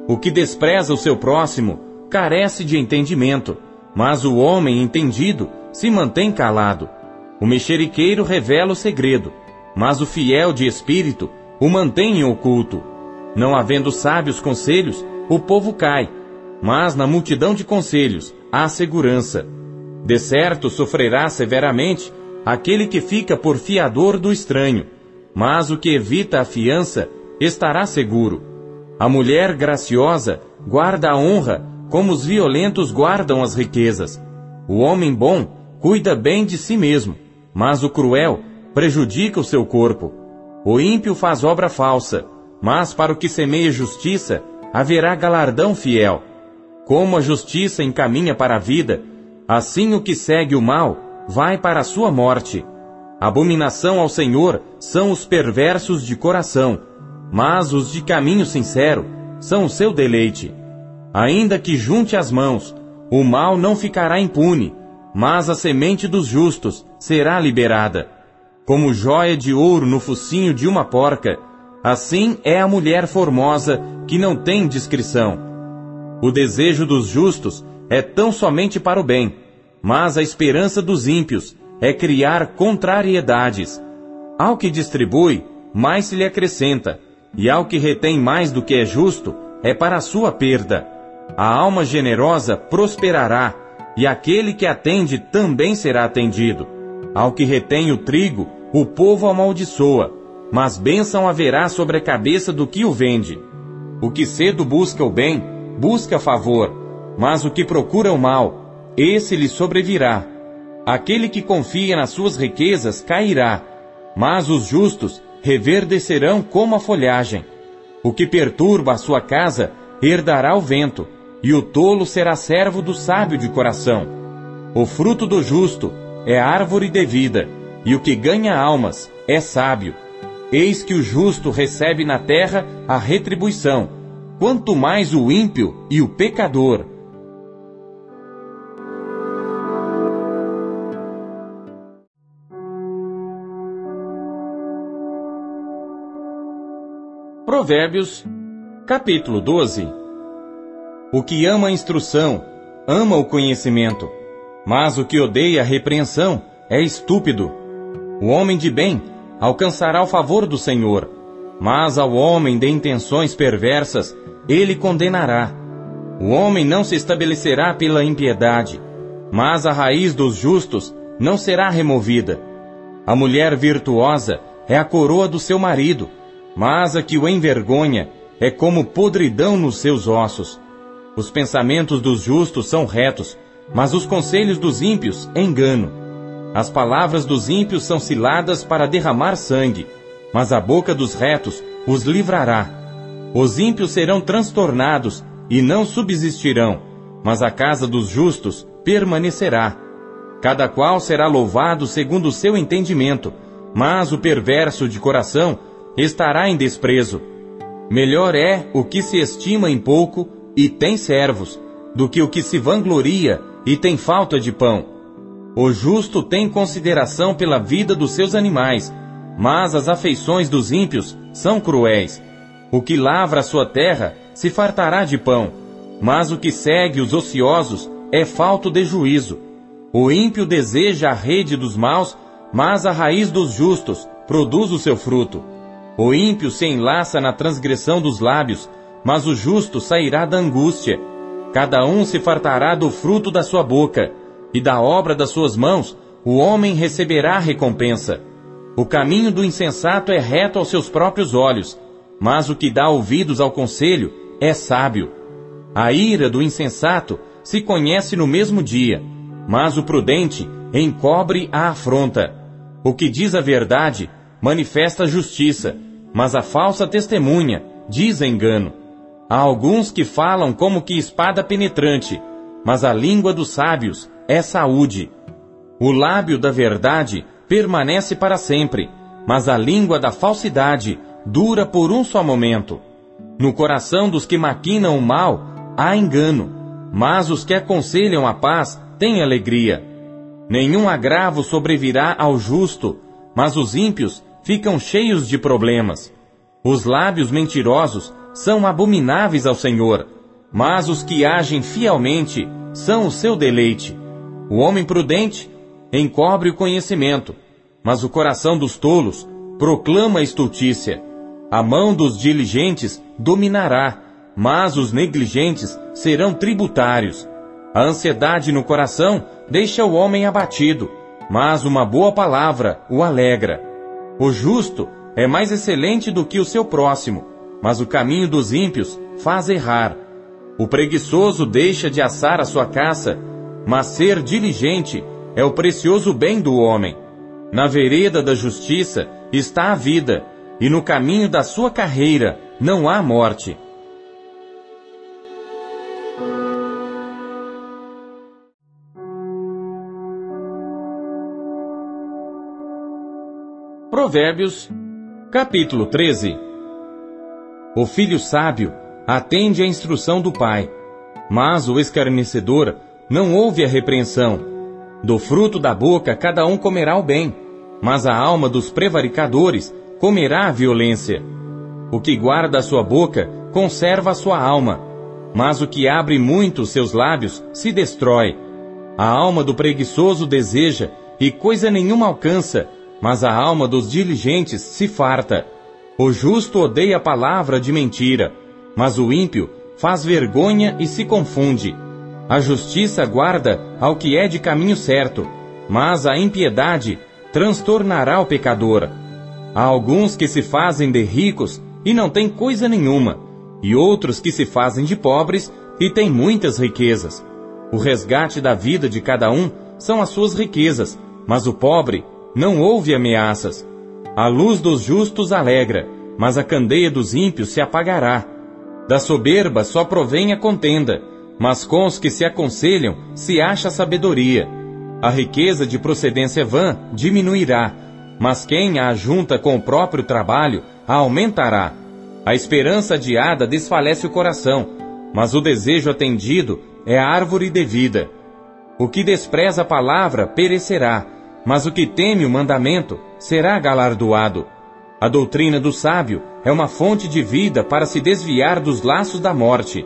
O que despreza o seu próximo carece de entendimento, mas o homem entendido se mantém calado. O mexeriqueiro revela o segredo, mas o fiel de espírito o mantém em oculto. Não havendo sábios conselhos, o povo cai, mas na multidão de conselhos há segurança. De certo sofrerá severamente aquele que fica por fiador do estranho, mas o que evita a fiança estará seguro. A mulher graciosa guarda a honra como os violentos guardam as riquezas. O homem bom cuida bem de si mesmo, mas o cruel prejudica o seu corpo. O ímpio faz obra falsa, mas para o que semeia justiça haverá galardão fiel. Como a justiça encaminha para a vida, assim o que segue o mal vai para a sua morte. Abominação ao Senhor são os perversos de coração, mas os de caminho sincero são o seu deleite. Ainda que junte as mãos, o mal não ficará impune, mas a semente dos justos será liberada. Como joia de ouro no focinho de uma porca, assim é a mulher formosa que não tem discrição. O desejo dos justos é tão somente para o bem, mas a esperança dos ímpios é criar contrariedades. Ao que distribui, mais se lhe acrescenta, e ao que retém mais do que é justo, é para a sua perda. A alma generosa prosperará, e aquele que atende também será atendido. Ao que retém o trigo, o povo amaldiçoa, mas bênção haverá sobre a cabeça do que o vende. O que cedo busca o bem, busca favor, mas o que procura o mal, esse lhe sobrevirá. Aquele que confia nas suas riquezas cairá, mas os justos reverdecerão como a folhagem. O que perturba a sua casa herdará o vento, e o tolo será servo do sábio de coração. O fruto do justo é árvore de vida, e o que ganha almas é sábio. Eis que o justo recebe na terra a retribuição, quanto mais o ímpio e o pecador. Provérbios, capítulo 12. O que ama a instrução, ama o conhecimento, mas o que odeia a repreensão é estúpido. O homem de bem alcançará o favor do Senhor, mas ao homem de intenções perversas, ele condenará. O homem não se estabelecerá pela impiedade, mas a raiz dos justos não será removida. A mulher virtuosa é a coroa do seu marido, mas a que o envergonha é como podridão nos seus ossos. Os pensamentos dos justos são retos, mas os conselhos dos ímpios engano. As palavras dos ímpios são ciladas para derramar sangue, mas a boca dos retos os livrará. Os ímpios serão transtornados e não subsistirão, mas a casa dos justos permanecerá. Cada qual será louvado segundo o seu entendimento, mas o perverso de coração estará em desprezo. Melhor é o que se estima em pouco e tem servos, do que o que se vangloria e tem falta de pão. O justo tem consideração pela vida dos seus animais, mas as afeições dos ímpios são cruéis. O que lavra a sua terra se fartará de pão, mas o que segue os ociosos é falto de juízo. O ímpio deseja a rede dos maus, mas a raiz dos justos produz o seu fruto. O ímpio se enlaça na transgressão dos lábios, mas o justo sairá da angústia. Cada um se fartará do fruto da sua boca, e da obra das suas mãos o homem receberá recompensa. O caminho do insensato é reto aos seus próprios olhos, mas o que dá ouvidos ao conselho é sábio. A ira do insensato se conhece no mesmo dia, mas o prudente encobre a afronta. O que diz a verdade manifesta justiça, mas a falsa testemunha diz engano. Há alguns que falam como que espada penetrante, mas a língua dos sábios é saúde. O lábio da verdade permanece para sempre, mas a língua da falsidade dura por um só momento. No coração dos que maquinam o mal há engano, mas os que aconselham a paz têm alegria. Nenhum agravo sobrevirá ao justo, mas os ímpios ficam cheios de problemas. Os lábios mentirosos são abomináveis ao Senhor, mas os que agem fielmente são o seu deleite. O homem prudente encobre o conhecimento, mas o coração dos tolos proclama a estultícia. A mão dos diligentes dominará, mas os negligentes serão tributários. A ansiedade no coração deixa o homem abatido, mas uma boa palavra o alegra. O justo é mais excelente do que o seu próximo, mas o caminho dos ímpios faz errar. O preguiçoso deixa de assar a sua caça, mas ser diligente é o precioso bem do homem. Na vereda da justiça está a vida, e no caminho da sua carreira não há morte. Provérbios, capítulo 13 O filho sábio atende à instrução do pai, mas o escarnecedor não ouve a repreensão. Do fruto da boca cada um comerá o bem, mas a alma dos prevaricadores comerá a violência. O que guarda a sua boca conserva a sua alma, mas o que abre muito seus lábios se destrói. A alma do preguiçoso deseja e coisa nenhuma alcança, mas a alma dos diligentes se farta. O justo odeia a palavra de mentira, mas o ímpio faz vergonha e se confunde. A justiça guarda ao que é de caminho certo, mas a impiedade transtornará o pecador. Há alguns que se fazem de ricos e não têm coisa nenhuma, e outros que se fazem de pobres e têm muitas riquezas. O resgate da vida de cada um são as suas riquezas, mas o pobre não houve ameaças. A luz dos justos alegra, mas a candeia dos ímpios se apagará. Da soberba só provém a contenda, mas com os que se aconselham se acha sabedoria. A riqueza de procedência vã diminuirá, mas quem a ajunta com o próprio trabalho a aumentará. A esperança adiada desfalece o coração, mas o desejo atendido é árvore de vida. O que despreza a palavra perecerá, mas o que teme o mandamento será galardoado. A doutrina do sábio é uma fonte de vida para se desviar dos laços da morte.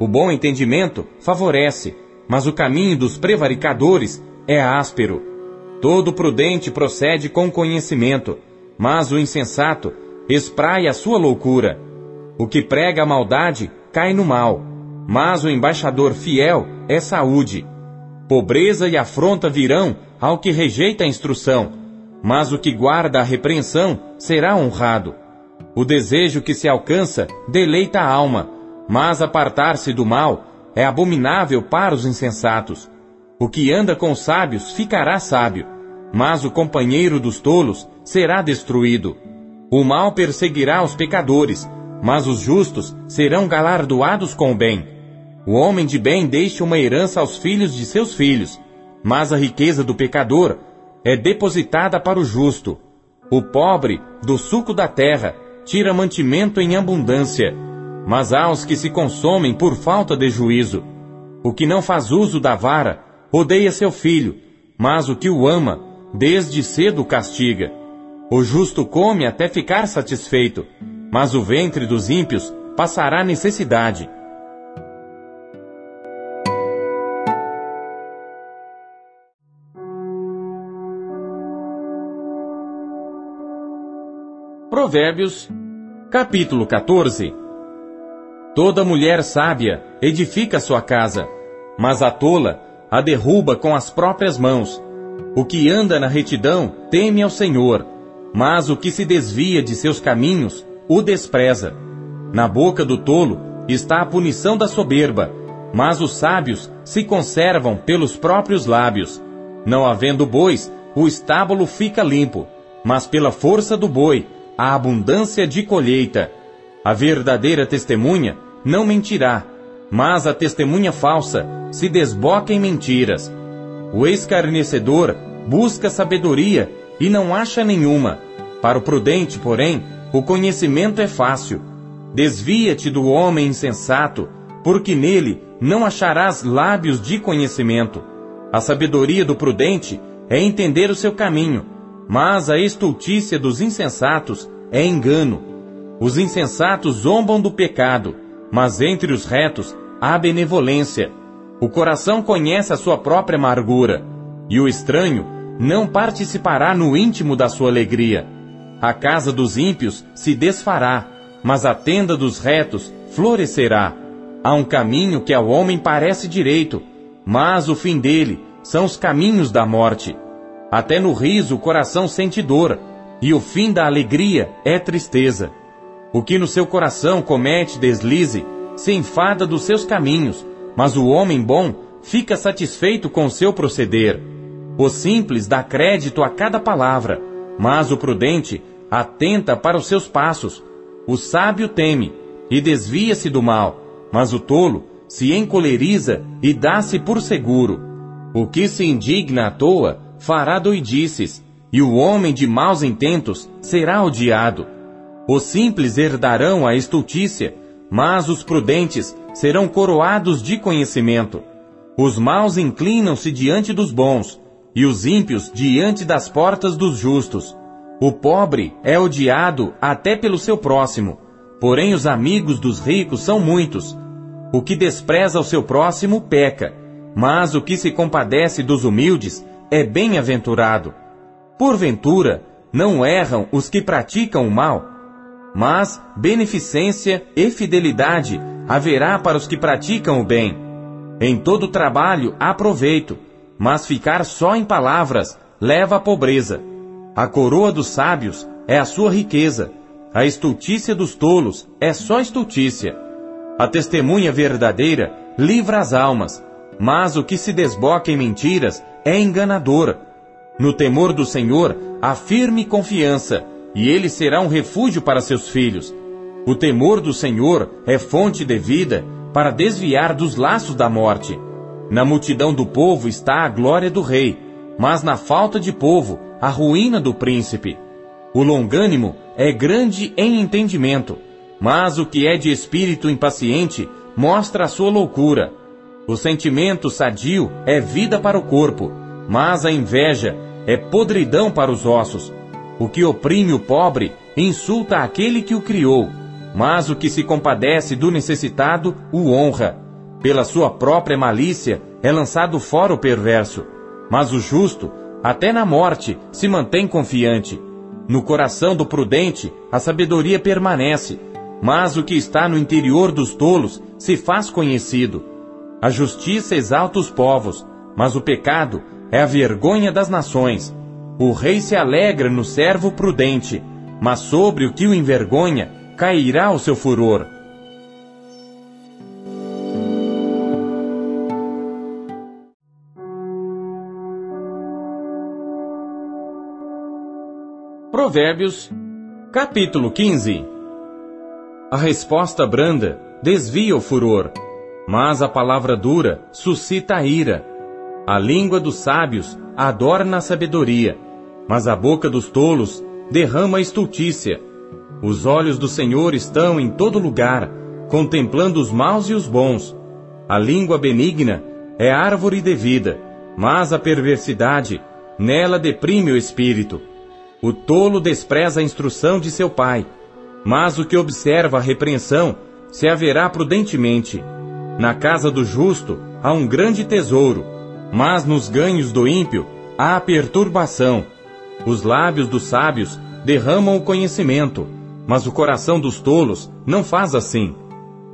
O bom entendimento favorece, mas o caminho dos prevaricadores é áspero. Todo prudente procede com conhecimento, mas o insensato espraia a sua loucura. O que prega a maldade cai no mal, mas o embaixador fiel é saúde. Pobreza e afronta virão ao que rejeita a instrução, mas o que guarda a repreensão será honrado. O desejo que se alcança deleita a alma, mas apartar-se do mal é abominável para os insensatos. O que anda com os sábios ficará sábio, mas o companheiro dos tolos será destruído. O mal perseguirá os pecadores, mas os justos serão galardoados com o bem. O homem de bem deixa uma herança aos filhos de seus filhos, mas a riqueza do pecador é depositada para o justo. O pobre, do suco da terra, tira mantimento em abundância, mas há os que se consomem por falta de juízo. O que não faz uso da vara, odeia seu filho, mas o que o ama, desde cedo castiga. O justo come até ficar satisfeito, mas o ventre dos ímpios passará necessidade. Provérbios, capítulo 14. Toda mulher sábia edifica sua casa, mas a tola a derruba com as próprias mãos. O que anda na retidão teme ao Senhor, mas o que se desvia de seus caminhos o despreza. Na boca do tolo está a punição da soberba, mas os sábios se conservam pelos próprios lábios. Não havendo bois, o estábulo fica limpo, mas pela força do boi a abundância de colheita. A verdadeira testemunha não mentirá, mas a testemunha falsa se desboca em mentiras. O escarnecedor busca sabedoria e não acha nenhuma. Para o prudente, porém, o conhecimento é fácil. Desvia-te do homem insensato, porque nele não acharás lábios de conhecimento. A sabedoria do prudente é entender o seu caminho, mas a estultícia dos insensatos é engano. Os insensatos zombam do pecado, mas entre os retos há benevolência. O coração conhece a sua própria amargura, e o estranho não participará no íntimo da sua alegria. A casa dos ímpios se desfará, mas a tenda dos retos florescerá. Há um caminho que ao homem parece direito, mas o fim dele são os caminhos da morte. Até no riso o coração sente dor, e o fim da alegria é tristeza. O que no seu coração comete deslize, se enfada dos seus caminhos, mas o homem bom fica satisfeito com seu proceder. O simples dá crédito a cada palavra, mas o prudente atenta para os seus passos. O sábio teme e desvia-se do mal, mas o tolo se encoleriza e dá-se por seguro. O que se indigna à toa fará doidices, e o homem de maus intentos será odiado. Os simples herdarão a estultícia, mas os prudentes serão coroados de conhecimento. Os maus inclinam-se diante dos bons, e os ímpios diante das portas dos justos. O pobre é odiado até pelo seu próximo, porém os amigos dos ricos são muitos. O que despreza o seu próximo peca, mas o que se compadece dos humildes é bem-aventurado. Porventura, não erram os que praticam o mal, mas beneficência e fidelidade haverá para os que praticam o bem. Em todo trabalho há proveito, mas ficar só em palavras leva à pobreza. A coroa dos sábios é a sua riqueza, a estultícia dos tolos é só estultícia. A testemunha verdadeira livra as almas, mas o que se desboca em mentiras é enganador. No temor do Senhor há firme confiança, e ele será um refúgio para seus filhos. O temor do Senhor é fonte de vida para desviar dos laços da morte. Na multidão do povo está a glória do rei, mas na falta de povo, a ruína do príncipe. O longânimo é grande em entendimento, mas o que é de espírito impaciente mostra a sua loucura. O sentimento sadio é vida para o corpo, mas a inveja é podridão para os ossos. O que oprime o pobre insulta aquele que o criou, mas o que se compadece do necessitado o honra. Pela sua própria malícia é lançado fora o perverso. Mas o justo, até na morte, se mantém confiante. No coração do prudente, a sabedoria permanece, mas o que está no interior dos tolos se faz conhecido. A justiça exalta os povos, mas o pecado é a vergonha das nações. O rei se alegra no servo prudente, mas sobre o que o envergonha cairá o seu furor. Provérbios, capítulo 15 A resposta branda desvia o furor, mas a palavra dura suscita a ira. A língua dos sábios adorna a sabedoria, mas a boca dos tolos derrama estultícia. Os olhos do Senhor estão em todo lugar, contemplando os maus e os bons. A língua benigna é árvore de vida, mas a perversidade nela deprime o espírito. O tolo despreza a instrução de seu pai, mas o que observa a repreensão se haverá prudentemente. Na casa do justo há um grande tesouro, mas nos ganhos do ímpio há perturbação. Os lábios dos sábios derramam o conhecimento, mas o coração dos tolos não faz assim.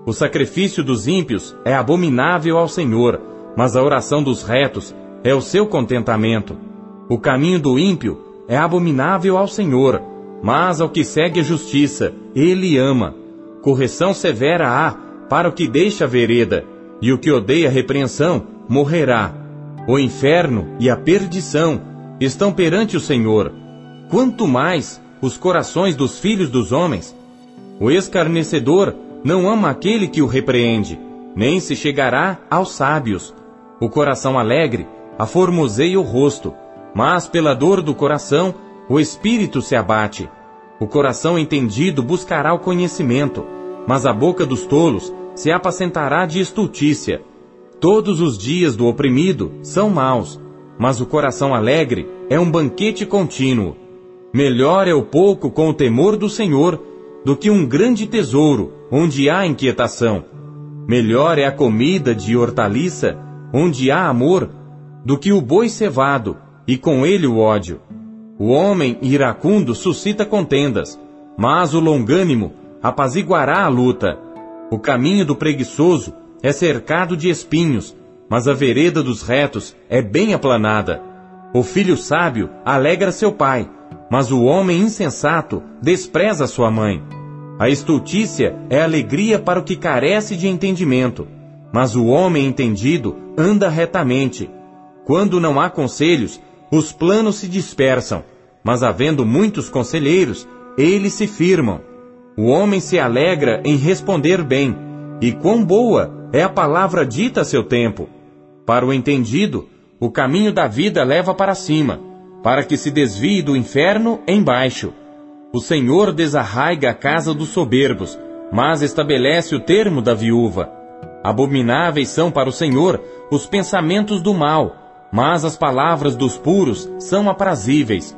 O sacrifício dos ímpios é abominável ao Senhor, mas a oração dos retos é o seu contentamento. O caminho do ímpio é abominável ao Senhor, mas ao que segue a justiça, ele ama. Correção severa há para o que deixa a vereda, e o que odeia a repreensão morrerá. O inferno e a perdição estão perante o Senhor. Quanto mais os corações dos filhos dos homens. O escarnecedor não ama aquele que o repreende, nem se chegará aos sábios. O coração alegre aformoseia o rosto, mas pela dor do coração, o espírito se abate. O coração entendido buscará o conhecimento, mas a boca dos tolos se apacentará de estultícia. Todos os dias do oprimido são maus, mas o coração alegre é um banquete contínuo. Melhor é o pouco com o temor do Senhor do que um grande tesouro onde há inquietação. Melhor é a comida de hortaliça onde há amor do que o boi cevado e com ele o ódio. O homem iracundo suscita contendas, mas o longânimo apaziguará a luta. O caminho do preguiçoso é cercado de espinhos, mas a vereda dos retos é bem aplanada. O filho sábio alegra seu pai, mas o homem insensato despreza sua mãe. A estultícia é alegria para o que carece de entendimento, mas o homem entendido anda retamente. Quando não há conselhos, os planos se dispersam, mas havendo muitos conselheiros, eles se firmam. O homem se alegra em responder bem, e quão boa é a palavra dita a seu tempo. Para o entendido, o caminho da vida leva para cima, para que se desvie do inferno embaixo. O Senhor desarraiga a casa dos soberbos, mas estabelece o termo da viúva. Abomináveis são para o Senhor os pensamentos do mal, mas as palavras dos puros são aprazíveis.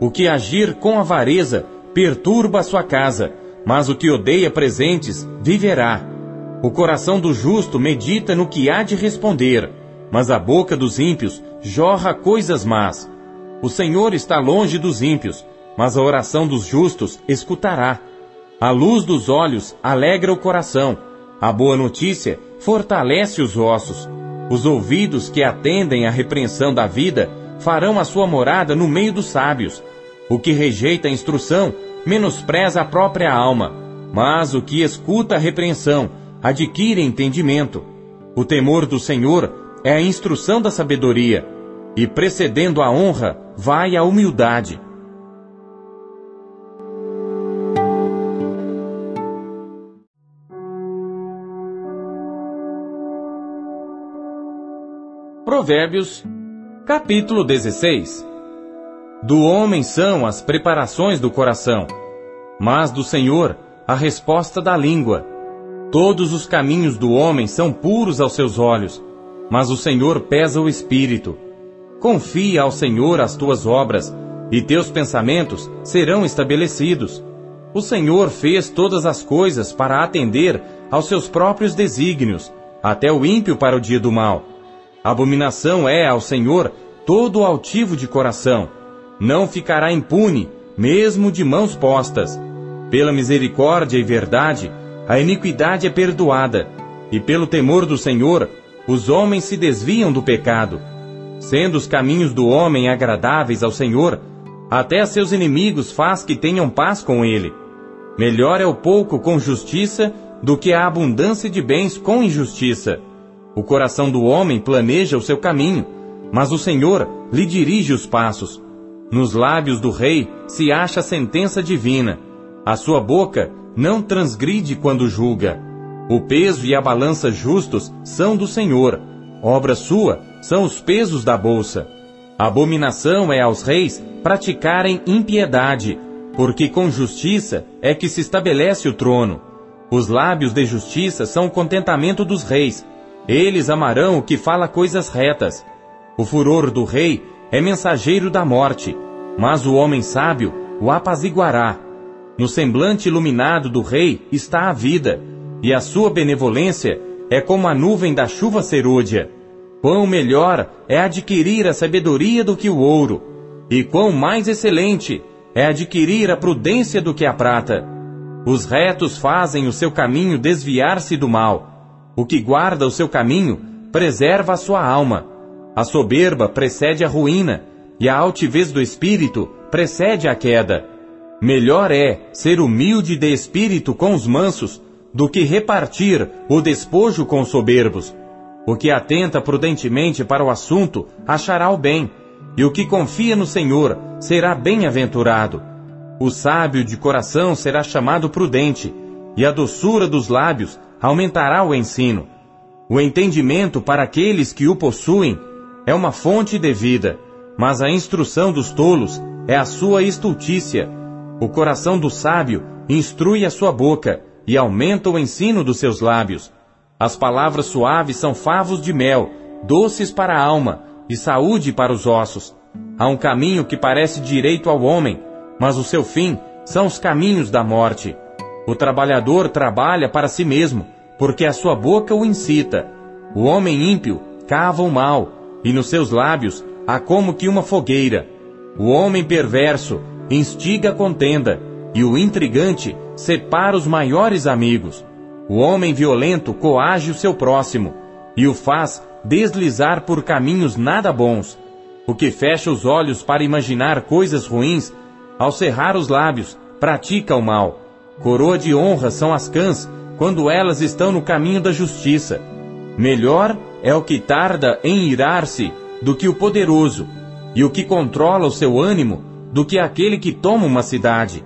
O que agir com avareza perturba a sua casa, mas o que odeia presentes viverá. O coração do justo medita no que há de responder, mas a boca dos ímpios jorra coisas más. O Senhor está longe dos ímpios, mas a oração dos justos escutará. A luz dos olhos alegra o coração, a boa notícia fortalece os ossos. Os ouvidos que atendem à repreensão da vida farão a sua morada no meio dos sábios. O que rejeita a instrução menospreza a própria alma, mas o que escuta a repreensão adquire entendimento. O temor do Senhor é a instrução da sabedoria, e precedendo a honra vai a humildade. Provérbios, capítulo 16 Do homem são as preparações do coração, mas do Senhor a resposta da língua. Todos os caminhos do homem são puros aos seus olhos, mas o Senhor pesa o espírito. Confia ao Senhor as tuas obras, e teus pensamentos serão estabelecidos. O Senhor fez todas as coisas para atender aos seus próprios desígnios, até o ímpio para o dia do mal. Abominação é ao Senhor todo o altivo de coração. Não ficará impune, mesmo de mãos postas. Pela misericórdia e verdade, a iniquidade é perdoada, e pelo temor do Senhor, os homens se desviam do pecado. Sendo os caminhos do homem agradáveis ao Senhor, até seus inimigos faz que tenham paz com ele. Melhor é o pouco com justiça do que a abundância de bens com injustiça. O coração do homem planeja o seu caminho, mas o Senhor lhe dirige os passos. Nos lábios do rei se acha a sentença divina. A sua boca não transgride quando julga. O peso e a balança justos são do Senhor. Obra sua são os pesos da bolsa. Abominação é aos reis praticarem impiedade, porque com justiça é que se estabelece o trono. Os lábios de justiça são o contentamento dos reis, eles amarão o que fala coisas retas. O furor do rei é mensageiro da morte, mas o homem sábio o apaziguará. No semblante iluminado do rei está a vida, e a sua benevolência é como a nuvem da chuva serúdia. Quão melhor é adquirir a sabedoria do que o ouro, e quão mais excelente é adquirir a prudência do que a prata. Os retos fazem o seu caminho desviar-se do mal o que guarda o seu caminho preserva a sua alma. A soberba precede a ruína, e a altivez do espírito precede a queda. Melhor é ser humilde de espírito com os mansos do que repartir o despojo com os soberbos. O que atenta prudentemente para o assunto achará o bem, e o que confia no Senhor será bem-aventurado. O sábio de coração será chamado prudente, e a doçura dos lábios aumentará o ensino. O entendimento para aqueles que o possuem é uma fonte de vida, mas a instrução dos tolos é a sua estultícia. O coração do sábio instrui a sua boca e aumenta o ensino dos seus lábios. As palavras suaves são favos de mel, doces para a alma e saúde para os ossos. Há um caminho que parece direito ao homem, mas o seu fim são os caminhos da morte. O trabalhador trabalha para si mesmo, porque a sua boca o incita. O homem ímpio cava o mal, e nos seus lábios há como que uma fogueira. O homem perverso instiga a contenda, e o intrigante separa os maiores amigos. O homem violento coage o seu próximo, e o faz deslizar por caminhos nada bons. O que fecha os olhos para imaginar coisas ruins, ao cerrar os lábios, pratica o mal. Coroa de honra são as cãs quando elas estão no caminho da justiça. Melhor é o que tarda em irar-se do que o poderoso, e o que controla o seu ânimo do que aquele que toma uma cidade.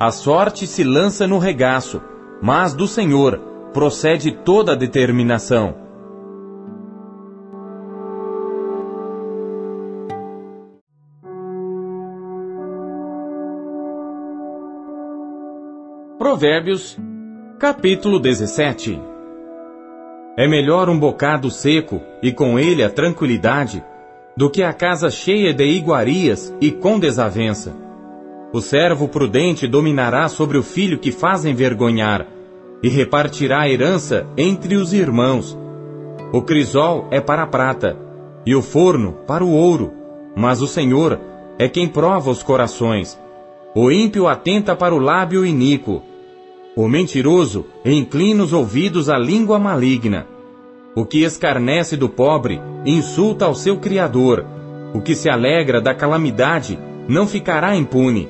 A sorte se lança no regaço, mas do Senhor procede toda a determinação. Provérbios, capítulo 17 É melhor um bocado seco e com ele a tranquilidade do que a casa cheia de iguarias e com desavença. O servo prudente dominará sobre o filho que faz envergonhar e repartirá a herança entre os irmãos. O crisol é para a prata e o forno para o ouro, mas o Senhor é quem prova os corações. O ímpio atenta para o lábio iníquo o mentiroso inclina os ouvidos à língua maligna. O que escarnece do pobre insulta ao seu Criador. O que se alegra da calamidade não ficará impune.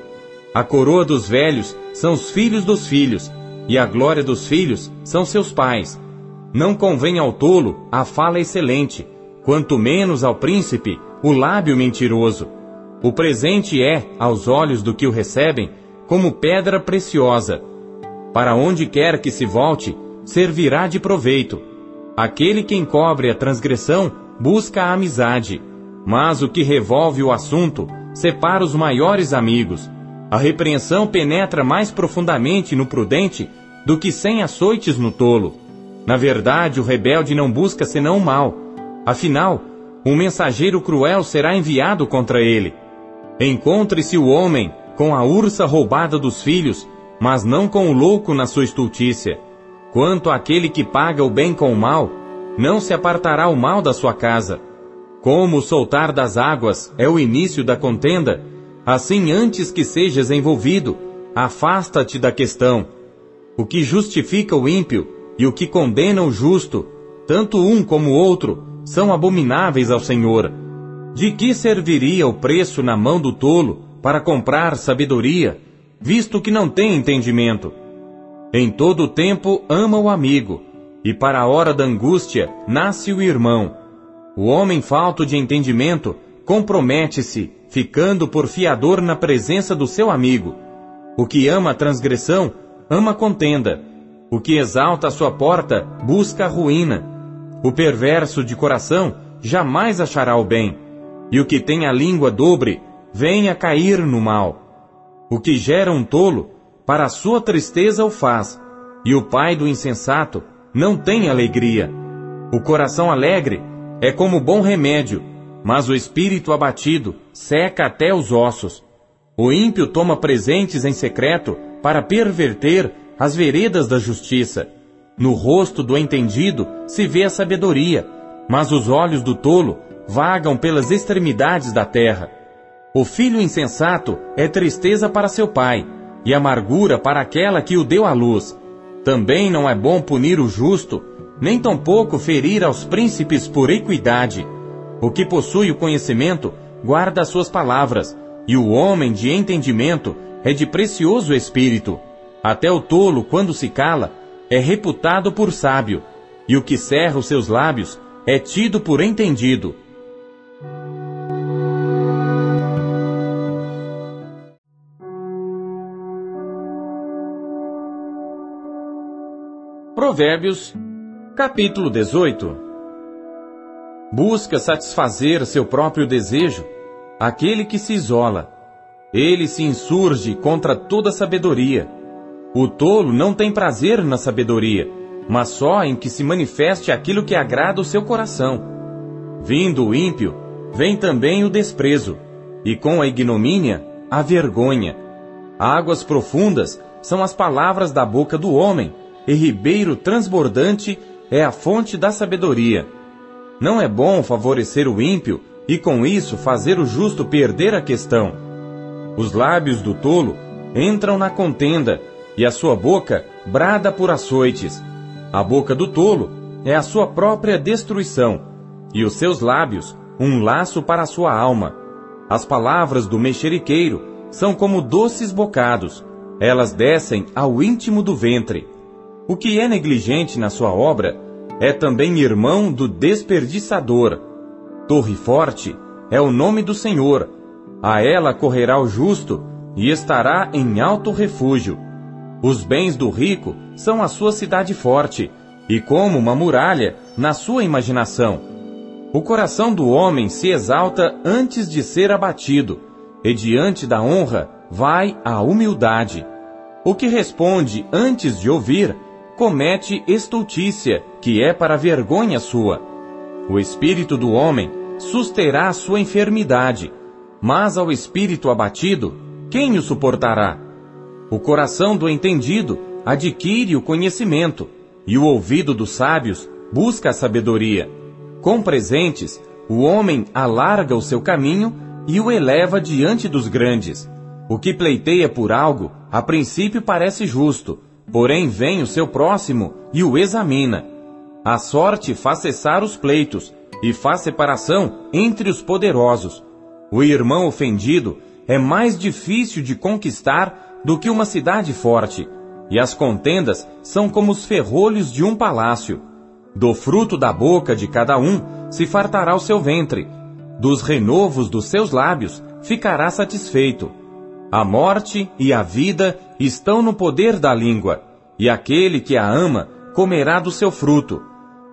A coroa dos velhos são os filhos dos filhos, e a glória dos filhos são seus pais. Não convém ao tolo a fala excelente, quanto menos ao príncipe o lábio mentiroso. O presente é, aos olhos do que o recebem, como pedra preciosa para onde quer que se volte, servirá de proveito. Aquele que encobre a transgressão busca a amizade, mas o que revolve o assunto separa os maiores amigos. A repreensão penetra mais profundamente no prudente do que cem açoites no tolo. Na verdade, o rebelde não busca senão o mal. Afinal, um mensageiro cruel será enviado contra ele. Encontre-se o homem com a ursa roubada dos filhos mas não com o louco na sua estultícia. Quanto àquele que paga o bem com o mal, não se apartará o mal da sua casa. Como o soltar das águas é o início da contenda, assim antes que sejas envolvido, afasta-te da questão. O que justifica o ímpio e o que condena o justo, tanto um como o outro, são abomináveis ao Senhor. De que serviria o preço na mão do tolo para comprar sabedoria? Visto que não tem entendimento. Em todo o tempo ama o amigo, e para a hora da angústia nasce o irmão. O homem falto de entendimento compromete-se, ficando por fiador na presença do seu amigo. O que ama a transgressão, ama a contenda. O que exalta a sua porta, busca a ruína. O perverso de coração jamais achará o bem. E o que tem a língua dobre, vem a cair no mal. O que gera um tolo, para sua tristeza o faz, e o pai do insensato não tem alegria. O coração alegre é como bom remédio, mas o espírito abatido seca até os ossos. O ímpio toma presentes em secreto para perverter as veredas da justiça. No rosto do entendido se vê a sabedoria, mas os olhos do tolo vagam pelas extremidades da terra. O filho insensato é tristeza para seu pai, e amargura para aquela que o deu à luz. Também não é bom punir o justo, nem tampouco ferir aos príncipes por equidade. O que possui o conhecimento guarda as suas palavras, e o homem de entendimento é de precioso espírito. Até o tolo, quando se cala, é reputado por sábio, e o que cerra os seus lábios é tido por entendido. Provérbios, capítulo 18. Busca satisfazer seu próprio desejo aquele que se isola. Ele se insurge contra toda sabedoria. O tolo não tem prazer na sabedoria, mas só em que se manifeste aquilo que agrada o seu coração. Vindo o ímpio, vem também o desprezo, e com a ignomínia, a vergonha. Águas profundas são as palavras da boca do homem, e ribeiro transbordante é a fonte da sabedoria. Não é bom favorecer o ímpio e com isso fazer o justo perder a questão. Os lábios do tolo entram na contenda e a sua boca brada por açoites. A boca do tolo é a sua própria destruição e os seus lábios um laço para a sua alma. As palavras do mexeriqueiro são como doces bocados, elas descem ao íntimo do ventre. O que é negligente na sua obra é também irmão do desperdiçador. Torre forte é o nome do Senhor. A ela correrá o justo e estará em alto refúgio. Os bens do rico são a sua cidade forte, e como uma muralha na sua imaginação. O coração do homem se exalta antes de ser abatido, e diante da honra vai a humildade. O que responde antes de ouvir, comete estultícia, que é para vergonha sua. O espírito do homem susterá a sua enfermidade, mas ao espírito abatido, quem o suportará? O coração do entendido adquire o conhecimento, e o ouvido dos sábios busca a sabedoria. Com presentes, o homem alarga o seu caminho e o eleva diante dos grandes. O que pleiteia por algo, a princípio parece justo, porém vem o seu próximo e o examina. A sorte faz cessar os pleitos e faz separação entre os poderosos. O irmão ofendido é mais difícil de conquistar do que uma cidade forte, e as contendas são como os ferrolhos de um palácio. Do fruto da boca de cada um se fartará o seu ventre, dos renovos dos seus lábios ficará satisfeito. A morte e a vida estão no poder da língua, e aquele que a ama comerá do seu fruto.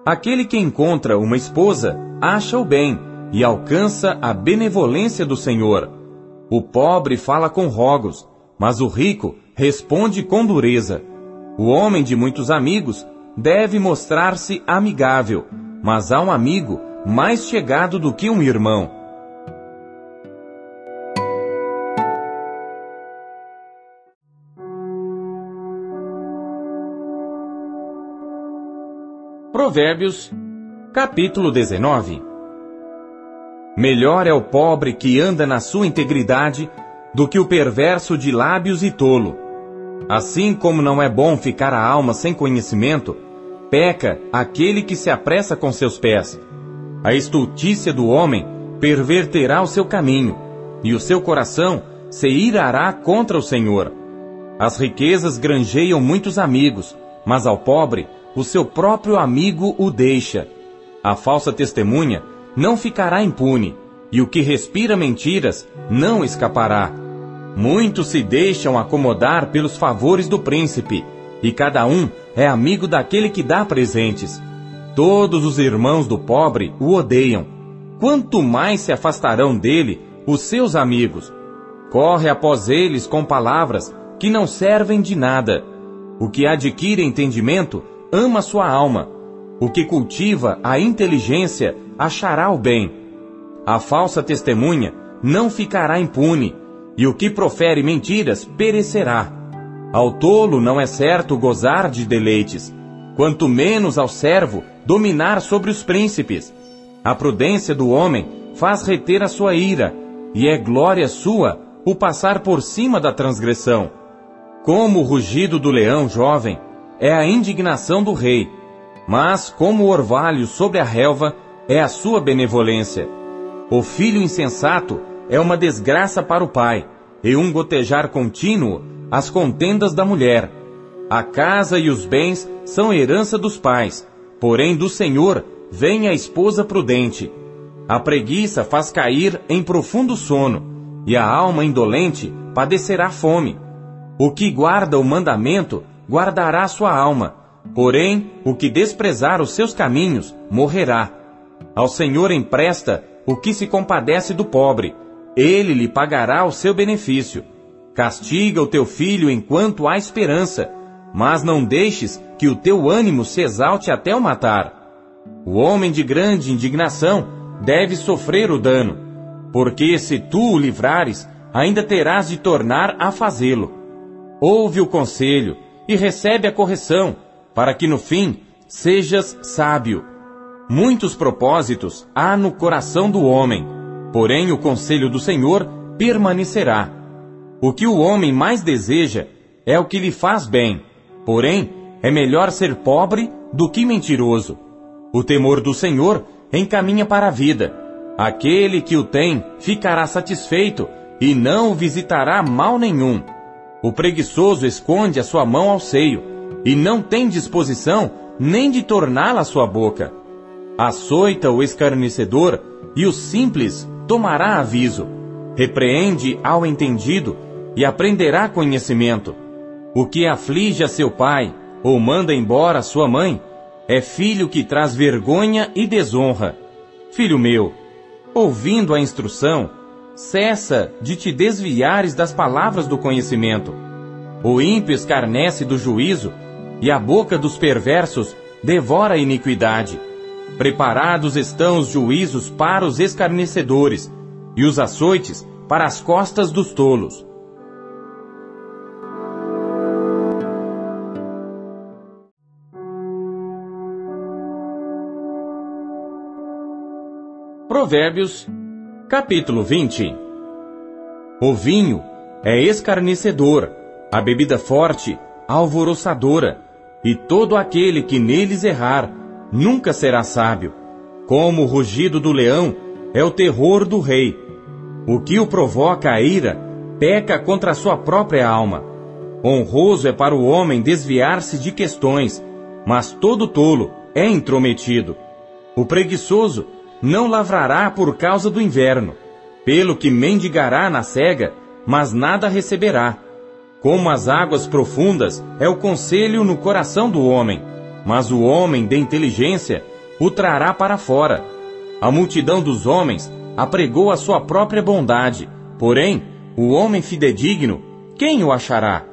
Aquele que encontra uma esposa acha o bem e alcança a benevolência do Senhor. O pobre fala com rogos, mas o rico responde com dureza. O homem de muitos amigos deve mostrar-se amigável, mas há um amigo mais chegado do que um irmão. Provérbios, capítulo 19 Melhor é o pobre que anda na sua integridade do que o perverso de lábios e tolo. Assim como não é bom ficar a alma sem conhecimento, peca aquele que se apressa com seus pés. A estultícia do homem perverterá o seu caminho, e o seu coração se irará contra o Senhor. As riquezas granjeiam muitos amigos, mas ao pobre o seu próprio amigo o deixa. A falsa testemunha não ficará impune, e o que respira mentiras não escapará. Muitos se deixam acomodar pelos favores do príncipe, e cada um é amigo daquele que dá presentes. Todos os irmãos do pobre o odeiam. Quanto mais se afastarão dele os seus amigos. Corre após eles com palavras que não servem de nada. O que adquire entendimento ama sua alma. O que cultiva a inteligência achará o bem. A falsa testemunha não ficará impune e o que profere mentiras perecerá. Ao tolo não é certo gozar de deleites, quanto menos ao servo dominar sobre os príncipes. A prudência do homem faz reter a sua ira, e é glória sua o passar por cima da transgressão. Como o rugido do leão jovem é a indignação do rei, mas como o orvalho sobre a relva é a sua benevolência. O filho insensato é uma desgraça para o pai, e um gotejar contínuo as contendas da mulher. A casa e os bens são herança dos pais, porém do Senhor vem a esposa prudente. A preguiça faz cair em profundo sono, e a alma indolente padecerá fome. O que guarda o mandamento guardará sua alma, porém o que desprezar os seus caminhos morrerá. Ao Senhor empresta o que se compadece do pobre, ele lhe pagará o seu benefício. Castiga o teu filho enquanto há esperança, mas não deixes que o teu ânimo se exalte até o matar. O homem de grande indignação deve sofrer o dano, porque se tu o livrares, ainda terás de tornar a fazê-lo. Ouve o conselho e recebe a correção, para que no fim sejas sábio. Muitos propósitos há no coração do homem, porém o conselho do Senhor permanecerá. O que o homem mais deseja é o que lhe faz bem, porém é melhor ser pobre do que mentiroso. O temor do Senhor encaminha para a vida. Aquele que o tem ficará satisfeito e não visitará mal nenhum. O preguiçoso esconde a sua mão ao seio, e não tem disposição nem de torná-la sua boca. Açoita o escarnecedor, e o simples tomará aviso. Repreende ao entendido, e aprenderá conhecimento. O que aflige a seu pai, ou manda embora sua mãe, é filho que traz vergonha e desonra. Filho meu, ouvindo a instrução, cessa de te desviares das palavras do conhecimento. O ímpio escarnece do juízo, e a boca dos perversos devora a iniquidade. Preparados estão os juízos para os escarnecedores, e os açoites para as costas dos tolos. Provérbios Capítulo 20 O vinho é escarnecedor, a bebida forte, alvoroçadora, e todo aquele que neles errar nunca será sábio. Como o rugido do leão é o terror do rei. O que o provoca a ira peca contra a sua própria alma. Honroso é para o homem desviar-se de questões, mas todo tolo é intrometido. O preguiçoso não lavrará por causa do inverno, pelo que mendigará na cega, mas nada receberá. Como as águas profundas é o conselho no coração do homem, mas o homem de inteligência o trará para fora. A multidão dos homens apregou a sua própria bondade, porém, o homem fidedigno, quem o achará?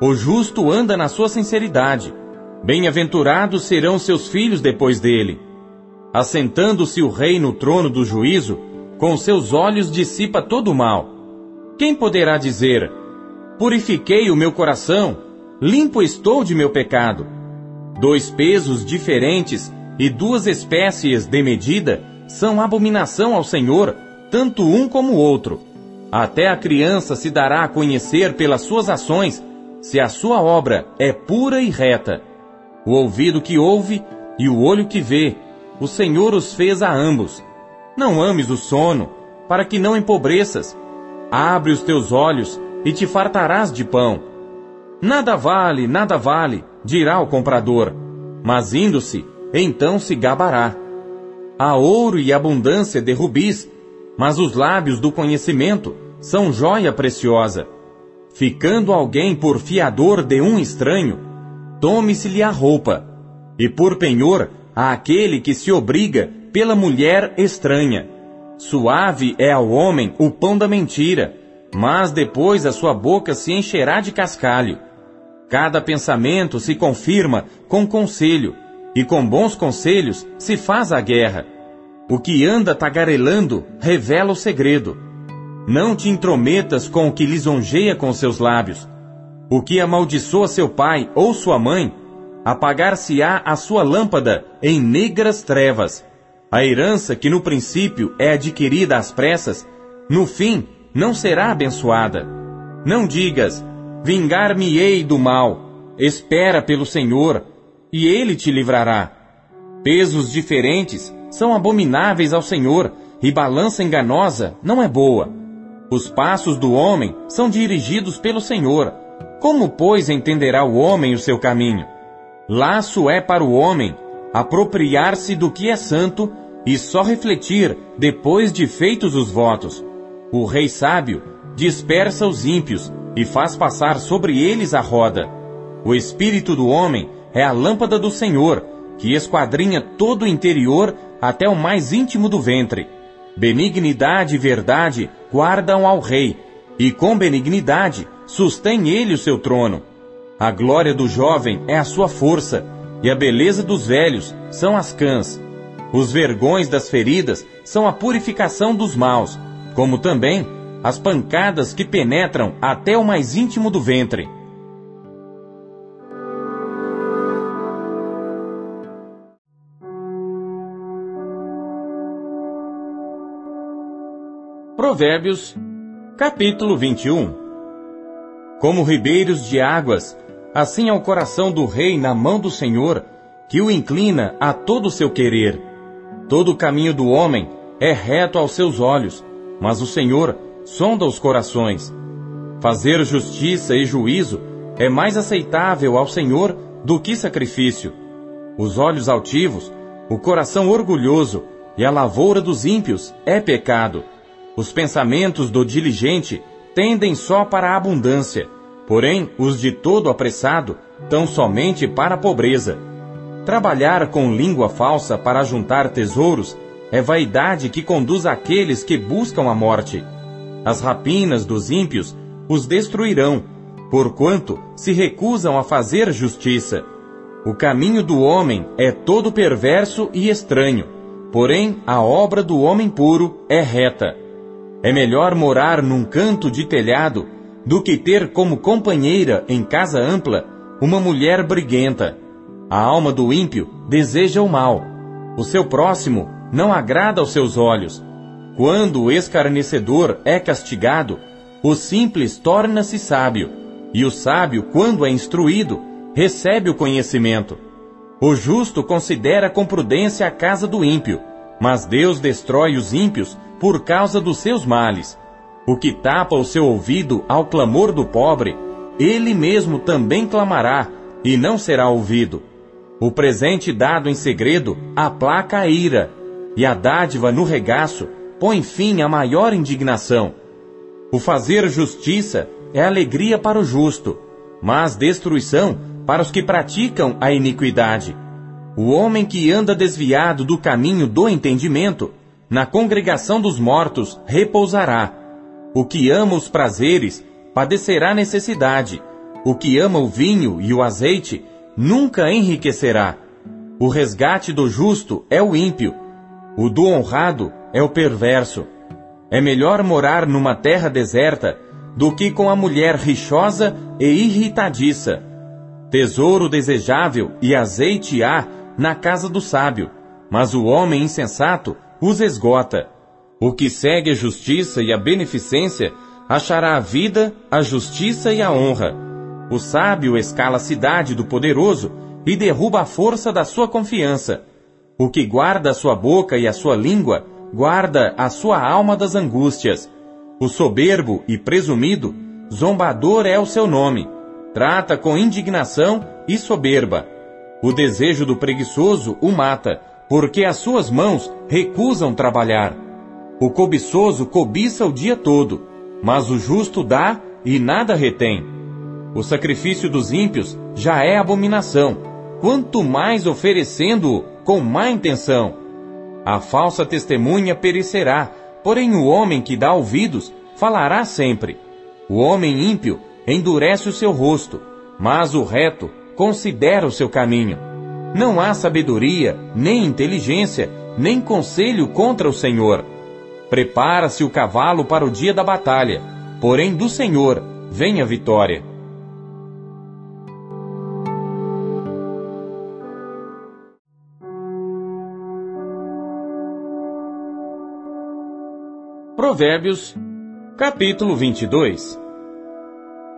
O justo anda na sua sinceridade. Bem-aventurados serão seus filhos depois dele. Assentando-se o rei no trono do juízo, com seus olhos dissipa todo o mal. Quem poderá dizer: Purifiquei o meu coração, limpo estou de meu pecado? Dois pesos diferentes e duas espécies de medida são abominação ao Senhor, tanto um como o outro. Até a criança se dará a conhecer pelas suas ações, se a sua obra é pura e reta. O ouvido que ouve e o olho que vê o Senhor os fez a ambos. Não ames o sono, para que não empobreças. Abre os teus olhos e te fartarás de pão. Nada vale, nada vale, dirá o comprador, mas indo-se, então se gabará. Há ouro e abundância de rubis, mas os lábios do conhecimento são joia preciosa. Ficando alguém por fiador de um estranho, tome-se-lhe a roupa, e por penhor àquele que se obriga pela mulher estranha. Suave é ao homem o pão da mentira, mas depois a sua boca se encherá de cascalho. Cada pensamento se confirma com conselho, e com bons conselhos se faz a guerra. O que anda tagarelando revela o segredo. Não te intrometas com o que lisonjeia com seus lábios. O que amaldiçoa seu pai ou sua mãe apagar-se-á a sua lâmpada em negras trevas. A herança que no princípio é adquirida às pressas, no fim não será abençoada. Não digas, vingar-me-ei do mal, espera pelo Senhor, e ele te livrará. Pesos diferentes são abomináveis ao Senhor, e balança enganosa não é boa. Os passos do homem são dirigidos pelo Senhor. Como, pois, entenderá o homem o seu caminho? Laço é para o homem apropriar-se do que é santo e só refletir depois de feitos os votos. O rei sábio dispersa os ímpios e faz passar sobre eles a roda. O espírito do homem é a lâmpada do Senhor, que esquadrinha todo o interior até o mais íntimo do ventre. Benignidade e verdade guardam ao rei, e com benignidade sustém ele o seu trono. A glória do jovem é a sua força, e a beleza dos velhos são as cãs. Os vergões das feridas são a purificação dos maus, como também as pancadas que penetram até o mais íntimo do ventre. Provérbios, capítulo 21 Como ribeiros de águas assim é o coração do rei na mão do Senhor, que o inclina a todo o seu querer. Todo o caminho do homem é reto aos seus olhos, mas o Senhor sonda os corações. Fazer justiça e juízo é mais aceitável ao Senhor do que sacrifício. Os olhos altivos, o coração orgulhoso e a lavoura dos ímpios é pecado. Os pensamentos do diligente tendem só para a abundância, porém os de todo apressado tão somente para a pobreza. Trabalhar com língua falsa para juntar tesouros é vaidade que conduz aqueles que buscam a morte. As rapinas dos ímpios os destruirão, porquanto se recusam a fazer justiça. O caminho do homem é todo perverso e estranho, porém a obra do homem puro é reta. É melhor morar num canto de telhado do que ter como companheira em casa ampla uma mulher briguenta. A alma do ímpio deseja o mal. O seu próximo não agrada aos seus olhos. Quando o escarnecedor é castigado, o simples torna-se sábio, e o sábio, quando é instruído, recebe o conhecimento. O justo considera com prudência a casa do ímpio, mas Deus destrói os ímpios por causa dos seus males. O que tapa o seu ouvido ao clamor do pobre, ele mesmo também clamará, e não será ouvido. O presente dado em segredo aplaca a ira, e a dádiva no regaço põe fim à maior indignação. O fazer justiça é alegria para o justo, mas destruição para os que praticam a iniquidade. O homem que anda desviado do caminho do entendimento, na congregação dos mortos repousará. O que ama os prazeres padecerá necessidade. O que ama o vinho e o azeite nunca enriquecerá. O resgate do justo é o ímpio o do honrado é o perverso. É melhor morar numa terra deserta do que com a mulher rixosa e irritadiça. Tesouro desejável e azeite há na casa do sábio, mas o homem insensato os esgota. O que segue a justiça e a beneficência achará a vida, a justiça e a honra. O sábio escala a cidade do poderoso e derruba a força da sua confiança. O que guarda a sua boca e a sua língua, guarda a sua alma das angústias. O soberbo e presumido, zombador é o seu nome. Trata com indignação e soberba. O desejo do preguiçoso o mata, porque as suas mãos recusam trabalhar. O cobiçoso cobiça o dia todo, mas o justo dá e nada retém. O sacrifício dos ímpios já é abominação, quanto mais oferecendo-o com má intenção. A falsa testemunha perecerá, porém o homem que dá ouvidos falará sempre. O homem ímpio endurece o seu rosto, mas o reto considera o seu caminho. Não há sabedoria, nem inteligência, nem conselho contra o Senhor. Prepara-se o cavalo para o dia da batalha, porém do Senhor vem a vitória. Provérbios, capítulo 22.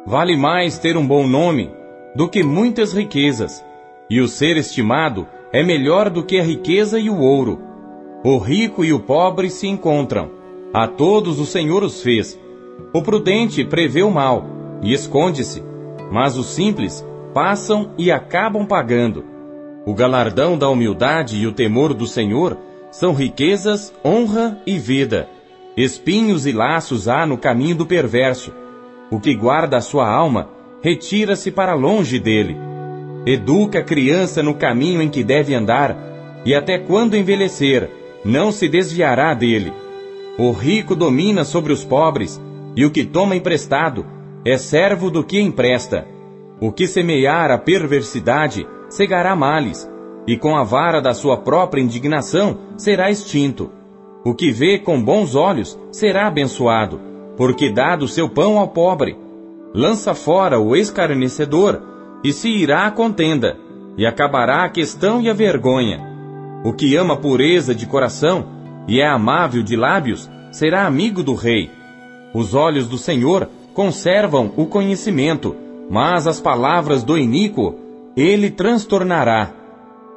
Vale mais ter um bom nome do que muitas riquezas, e o ser estimado é melhor do que a riqueza e o ouro. O rico e o pobre se encontram, a todos o Senhor os fez. O prudente prevê o mal e esconde-se, mas os simples passam e acabam pagando. O galardão da humildade e o temor do Senhor são riquezas, honra e vida. Espinhos e laços há no caminho do perverso. O que guarda a sua alma, retira-se para longe dele. Educa a criança no caminho em que deve andar, e até quando envelhecer, não se desviará dele. O rico domina sobre os pobres, e o que toma emprestado é servo do que empresta. O que semear a perversidade cegará males, e com a vara da sua própria indignação será extinto. O que vê com bons olhos será abençoado, porque dá do seu pão ao pobre. Lança fora o escarnecedor, e se irá a contenda, e acabará a questão e a vergonha. O que ama pureza de coração e é amável de lábios será amigo do rei. Os olhos do Senhor conservam o conhecimento, mas as palavras do iníquo ele transtornará.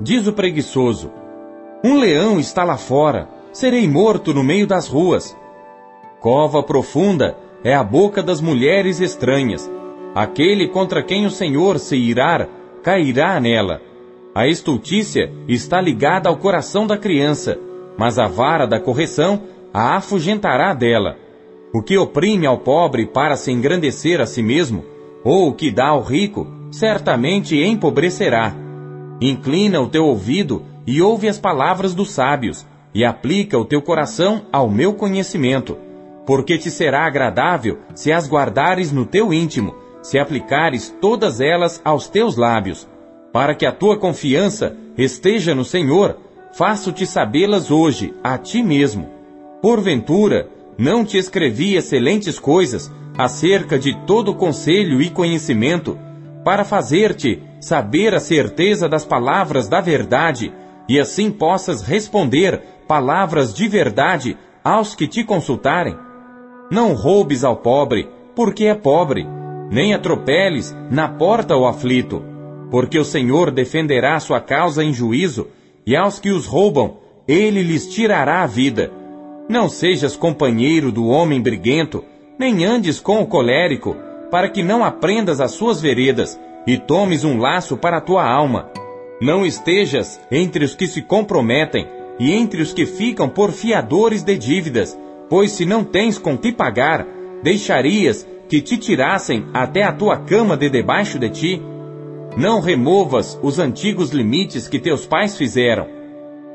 Diz o preguiçoso: Um leão está lá fora serei morto no meio das ruas. Cova profunda é a boca das mulheres estranhas. Aquele contra quem o Senhor se irar, cairá nela. A estultícia está ligada ao coração da criança, mas a vara da correção a afugentará dela. O que oprime ao pobre para se engrandecer a si mesmo, ou o que dá ao rico, certamente empobrecerá. Inclina o teu ouvido e ouve as palavras dos sábios, e aplica o teu coração ao meu conhecimento, porque te será agradável se as guardares no teu íntimo, se aplicares todas elas aos teus lábios, para que a tua confiança esteja no Senhor, faço-te sabê-las hoje, a ti mesmo. Porventura, não te escrevi excelentes coisas acerca de todo conselho e conhecimento, para fazer-te saber a certeza das palavras da verdade, e assim possas responder palavras de verdade aos que te consultarem? Não roubes ao pobre, porque é pobre, nem atropeles na porta o aflito, porque o Senhor defenderá sua causa em juízo, e aos que os roubam, ele lhes tirará a vida. Não sejas companheiro do homem briguento, nem andes com o colérico, para que não aprendas as suas veredas e tomes um laço para a tua alma. Não estejas entre os que se comprometem e entre os que ficam por fiadores de dívidas, pois se não tens com que pagar, deixarias que te tirassem até a tua cama de debaixo de ti? Não removas os antigos limites que teus pais fizeram.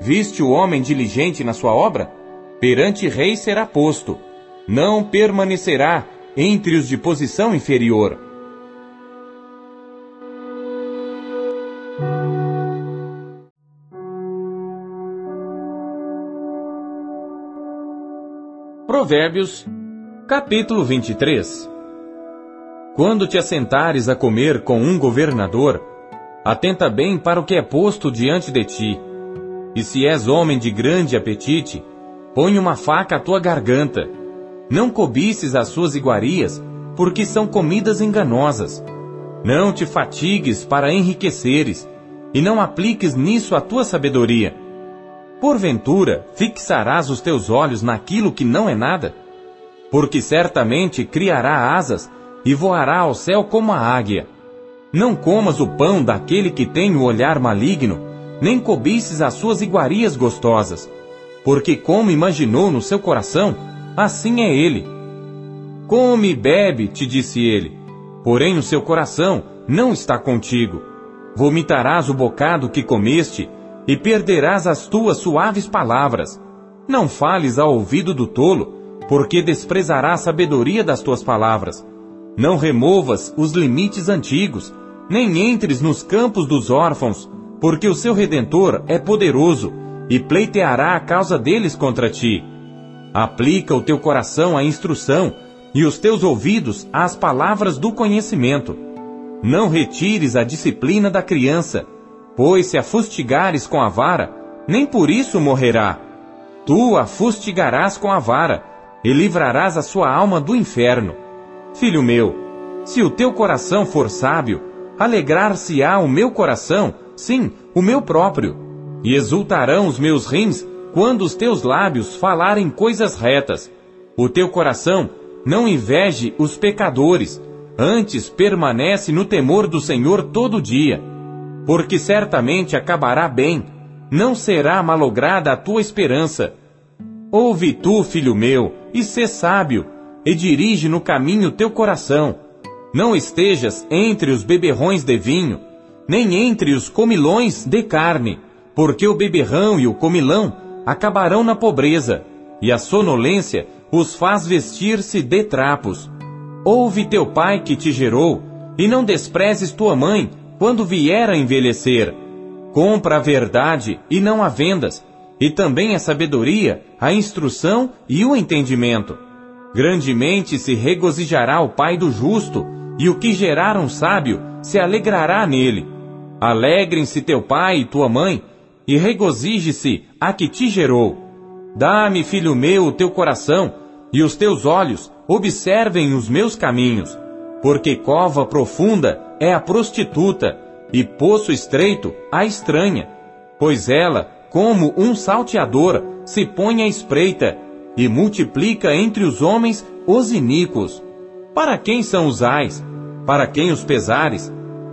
Viste o homem diligente na sua obra? perante rei será posto, não permanecerá entre os de posição inferior. Provérbios, capítulo 23 Quando te assentares a comer com um governador, atenta bem para o que é posto diante de ti. E se és homem de grande apetite, Põe uma faca à tua garganta. Não cobices as suas iguarias, porque são comidas enganosas. Não te fatigues para enriqueceres, e não apliques nisso a tua sabedoria. Porventura, fixarás os teus olhos naquilo que não é nada? Porque certamente criará asas e voará ao céu como a águia. Não comas o pão daquele que tem o olhar maligno, nem cobices as suas iguarias gostosas porque como imaginou no seu coração, assim é ele. Come e bebe, te disse ele, porém o seu coração não está contigo. Vomitarás o bocado que comeste e perderás as tuas suaves palavras. Não fales ao ouvido do tolo, porque desprezará a sabedoria das tuas palavras. Não removas os limites antigos, nem entres nos campos dos órfãos, porque o seu redentor é poderoso e pleiteará a causa deles contra ti. Aplica o teu coração à instrução e os teus ouvidos às palavras do conhecimento. Não retires a disciplina da criança, pois se a fustigares com a vara, nem por isso morrerá. Tu a fustigarás com a vara, e livrarás a sua alma do inferno. Filho meu, se o teu coração for sábio, alegrar-se-á o meu coração, sim, o meu próprio e exultarão os meus rins quando os teus lábios falarem coisas retas. O teu coração não inveje os pecadores, antes permanece no temor do Senhor todo dia. Porque certamente acabará bem, não será malograda a tua esperança. Ouve tu, filho meu, e sê sábio, e dirige no caminho teu coração. Não estejas entre os beberrões de vinho, nem entre os comilões de carne, porque o beberrão e o comilão acabarão na pobreza, e a sonolência os faz vestir-se de trapos. Ouve teu pai que te gerou, e não desprezes tua mãe quando vier a envelhecer. Compra a verdade e não a vendas, e também a sabedoria, a instrução e o entendimento. Grandemente se regozijará o pai do justo, e o que gerar um sábio se alegrará nele. Alegrem-se teu pai e tua mãe, e regozije-se a que te gerou. Dá-me, filho meu, o teu coração, e os teus olhos observem os meus caminhos, porque cova profunda é a prostituta, e poço estreito a estranha, pois ela, como um salteador, se põe à espreita, e multiplica entre os homens os iníquos. Para quem são os ais? Para quem os pesares?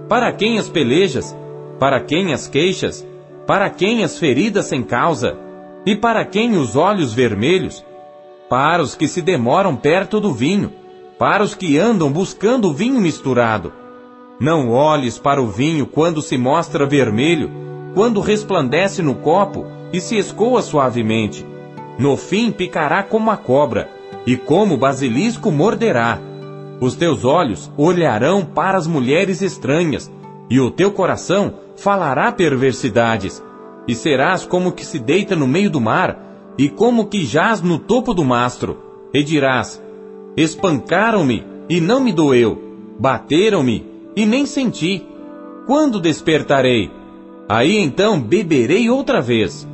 Para quem as pelejas? Para quem as queixas? Para quem as feridas sem causa? E para quem os olhos vermelhos? Para os que se demoram perto do vinho, para os que andam buscando o vinho misturado. Não olhes para o vinho quando se mostra vermelho, quando resplandece no copo e se escoa suavemente. No fim picará como a cobra, e como o basilisco morderá. Os teus olhos olharão para as mulheres estranhas, e o teu coração falará perversidades. E serás como que se deita no meio do mar, e como que jaz no topo do mastro. E dirás: Espancaram-me, e não me doeu. Bateram-me, e nem senti. Quando despertarei? Aí então beberei outra vez.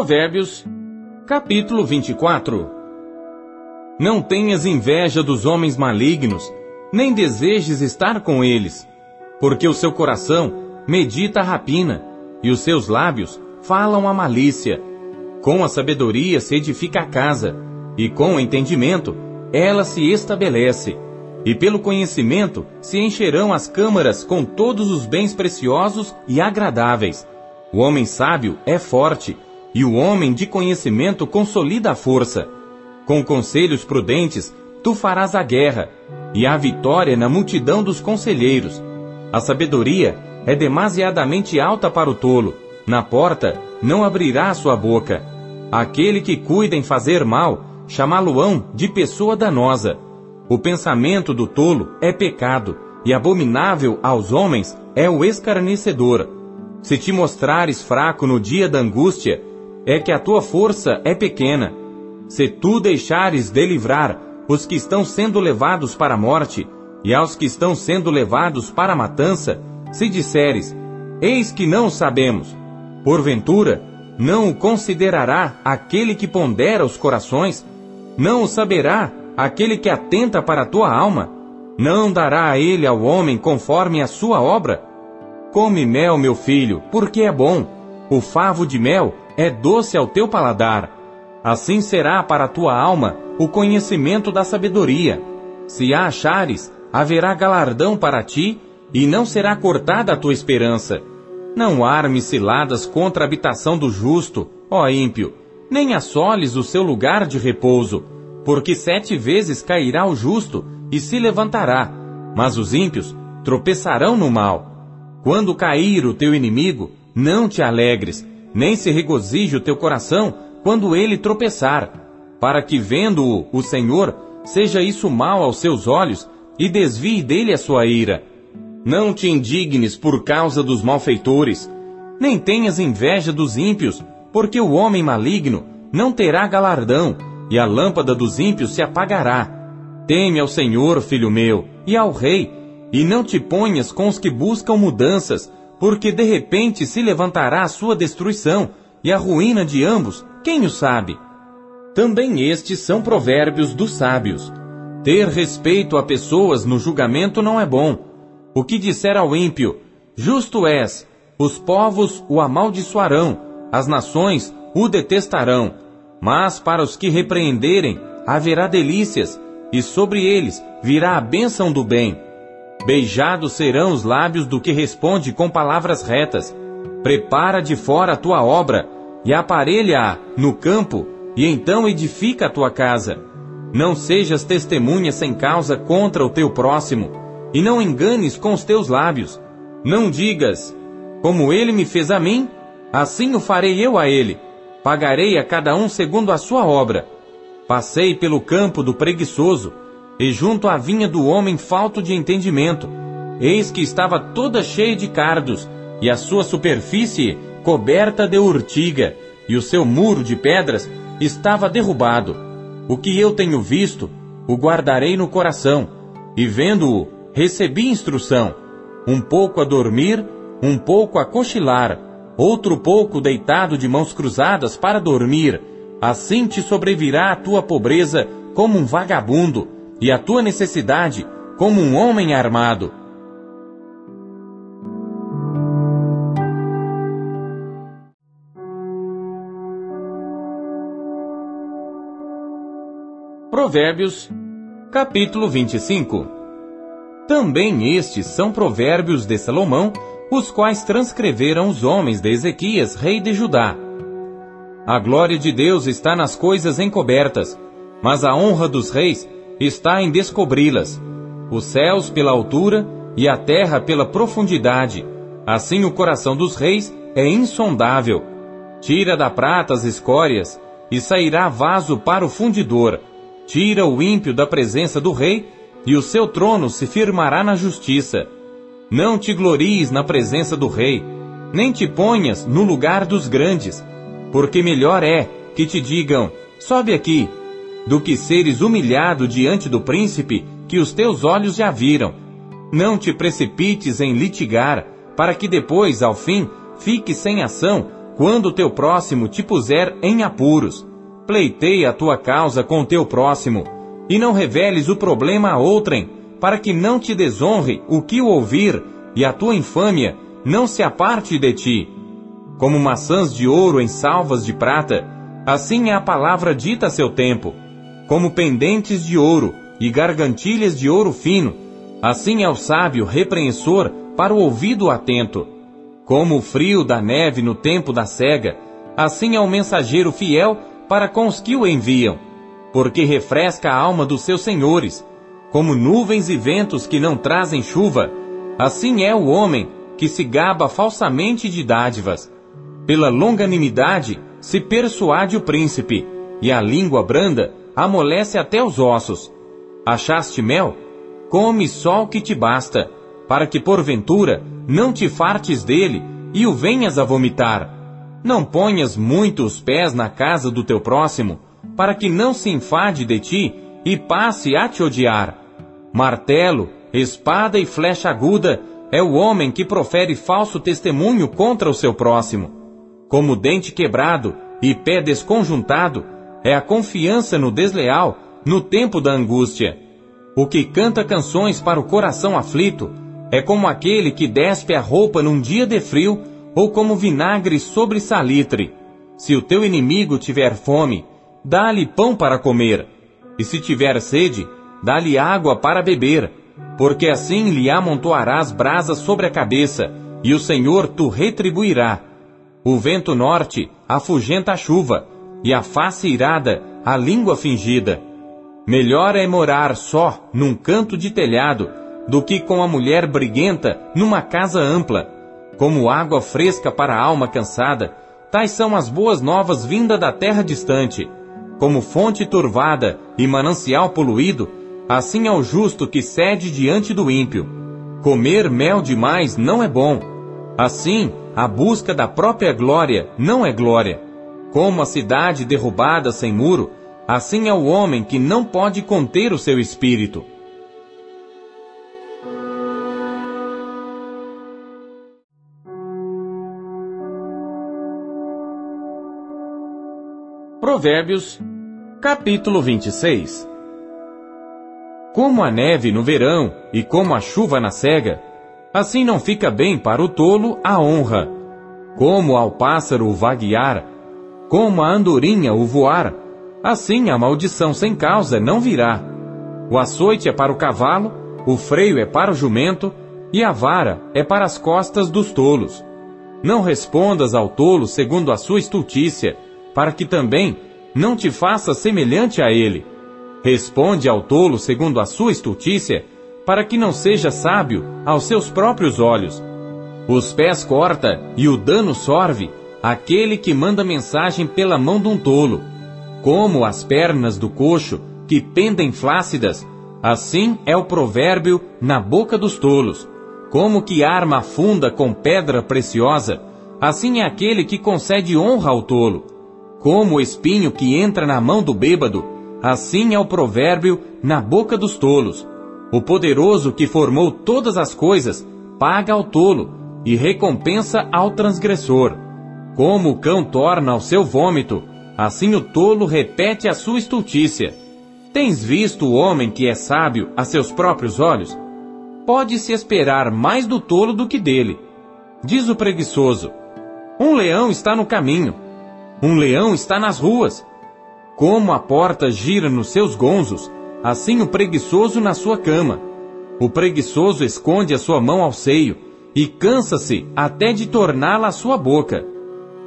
Provérbios, capítulo 24 Não tenhas inveja dos homens malignos, nem desejes estar com eles, porque o seu coração medita a rapina, e os seus lábios falam a malícia. Com a sabedoria se edifica a casa, e com o entendimento ela se estabelece. E pelo conhecimento se encherão as câmaras com todos os bens preciosos e agradáveis. O homem sábio é forte, e o homem de conhecimento consolida a força. Com conselhos prudentes tu farás a guerra, e a vitória na multidão dos conselheiros. A sabedoria é demasiadamente alta para o tolo, na porta não abrirá sua boca. Aquele que cuida em fazer mal, chamá-lo-ão de pessoa danosa. O pensamento do tolo é pecado, e abominável aos homens é o escarnecedor. Se te mostrares fraco no dia da angústia, é que a tua força é pequena. Se tu deixares de livrar os que estão sendo levados para a morte, e aos que estão sendo levados para a matança, se disseres, eis que não sabemos, Porventura, não o considerará aquele que pondera os corações? Não o saberá aquele que atenta para a tua alma? Não dará a ele ao homem conforme a sua obra? Come mel, meu filho, porque é bom. O favo de mel é doce ao teu paladar. Assim será para a tua alma o conhecimento da sabedoria. Se a achares, haverá galardão para ti, e não será cortada a tua esperança. Não armes ciladas contra a habitação do justo, ó ímpio, nem assoles o seu lugar de repouso, porque sete vezes cairá o justo e se levantará, mas os ímpios tropeçarão no mal. Quando cair o teu inimigo, não te alegres, nem se regozije o teu coração quando ele tropeçar, para que vendo-o o Senhor, seja isso mal aos seus olhos e desvie dele a sua ira. Não te indignes por causa dos malfeitores, nem tenhas inveja dos ímpios, porque o homem maligno não terá galardão, e a lâmpada dos ímpios se apagará. Teme ao Senhor, filho meu, e ao Rei, e não te ponhas com os que buscam mudanças, porque de repente se levantará a sua destruição, e a ruína de ambos, quem o sabe? Também estes são provérbios dos sábios. Ter respeito a pessoas no julgamento não é bom, o que disser ao ímpio, justo és, os povos o amaldiçoarão, as nações o detestarão. Mas para os que repreenderem, haverá delícias, e sobre eles virá a bênção do bem. Beijados serão os lábios do que responde com palavras retas. Prepara de fora a tua obra, e aparelha-a no campo, e então edifica a tua casa. Não sejas testemunha sem causa contra o teu próximo, e não enganes com os teus lábios. Não digas, como ele me fez a mim, assim o farei eu a ele. Pagarei a cada um segundo a sua obra. Passei pelo campo do preguiçoso, e junto à vinha do homem falto de entendimento. Eis que estava toda cheia de cardos, e a sua superfície coberta de urtiga, e o seu muro de pedras estava derrubado. O que eu tenho visto, o guardarei no coração, e vendo-o, recebi instrução, um pouco a dormir, um pouco a cochilar, outro pouco deitado de mãos cruzadas para dormir. Assim te sobrevirá a tua pobreza como um vagabundo, e a tua necessidade como um homem armado. Provérbios, capítulo 25 Também estes são provérbios de Salomão, os quais transcreveram os homens de Ezequias, rei de Judá. A glória de Deus está nas coisas encobertas, mas a honra dos reis está em descobri-las. Os céus pela altura e a terra pela profundidade. Assim o coração dos reis é insondável. Tira da prata as escórias, e sairá vaso para o fundidor. Tira o ímpio da presença do rei, e o seu trono se firmará na justiça. Não te glories na presença do rei, nem te ponhas no lugar dos grandes, porque melhor é que te digam, sobe aqui, do que seres humilhado diante do príncipe que os teus olhos já viram. Não te precipites em litigar, para que depois, ao fim, fique sem ação, quando teu próximo te puser em apuros. Pleiteia a tua causa com teu próximo, e não reveles o problema a outrem, para que não te desonre o que o ouvir, e a tua infâmia não se aparte de ti. Como maçãs de ouro em salvas de prata, assim é a palavra dita a seu tempo. Como pendentes de ouro e gargantilhas de ouro fino, assim é o sábio repreensor para o ouvido atento. Como o frio da neve no tempo da cega, assim é o mensageiro fiel para com os que o enviam, porque refresca a alma dos seus senhores. Como nuvens e ventos que não trazem chuva, assim é o homem que se gaba falsamente de dádivas. Pela longanimidade se persuade o príncipe, e a língua branda amolece até os ossos. Achaste mel? Come só o que te basta para que porventura não te fartes dele e o venhas a vomitar. Não ponhas muito os pés na casa do teu próximo, para que não se enfade de ti e passe a te odiar. Martelo, espada e flecha aguda é o homem que profere falso testemunho contra o seu próximo. Como dente quebrado e pé desconjuntado é a confiança no desleal no tempo da angústia. O que canta canções para o coração aflito é como aquele que despe a roupa num dia de frio, ou como vinagre sobre salitre. Se o teu inimigo tiver fome, dá-lhe pão para comer, e se tiver sede, dá-lhe água para beber, porque assim lhe amontoarás brasas sobre a cabeça, e o Senhor tu retribuirá. O vento norte afugenta a chuva, e a face irada a língua fingida. Melhor é morar só num canto de telhado do que com a mulher briguenta numa casa ampla. Como água fresca para a alma cansada, tais são as boas novas vinda da terra distante. Como fonte turvada e manancial poluído, assim é o justo que cede diante do ímpio. Comer mel demais não é bom. Assim, a busca da própria glória não é glória. Como a cidade derrubada sem muro, assim é o homem que não pode conter o seu espírito. Provérbios, capítulo 26 Como a neve no verão e como a chuva na cega, assim não fica bem para o tolo a honra. Como ao pássaro o vaguear, como a andorinha o voar, assim a maldição sem causa não virá. O açoite é para o cavalo, o freio é para o jumento, e a vara é para as costas dos tolos. Não respondas ao tolo segundo a sua estultícia, para que também não te faça semelhante a ele. Responde ao tolo segundo a sua estultícia, para que não seja sábio aos seus próprios olhos. Os pés corta e o dano sorve aquele que manda mensagem pela mão de um tolo. Como as pernas do coxo que pendem flácidas, assim é o provérbio na boca dos tolos. Como que arma funda com pedra preciosa, assim é aquele que concede honra ao tolo. Como o espinho que entra na mão do bêbado, assim é o provérbio na boca dos tolos. O poderoso que formou todas as coisas paga ao tolo e recompensa ao transgressor. Como o cão torna ao seu vômito, assim o tolo repete a sua estultícia. Tens visto o homem que é sábio a seus próprios olhos? Pode-se esperar mais do tolo do que dele. Diz o preguiçoso: Um leão está no caminho um leão está nas ruas. Como a porta gira nos seus gonzos, assim o preguiçoso na sua cama. O preguiçoso esconde a sua mão ao seio e cansa-se até de torná-la à sua boca.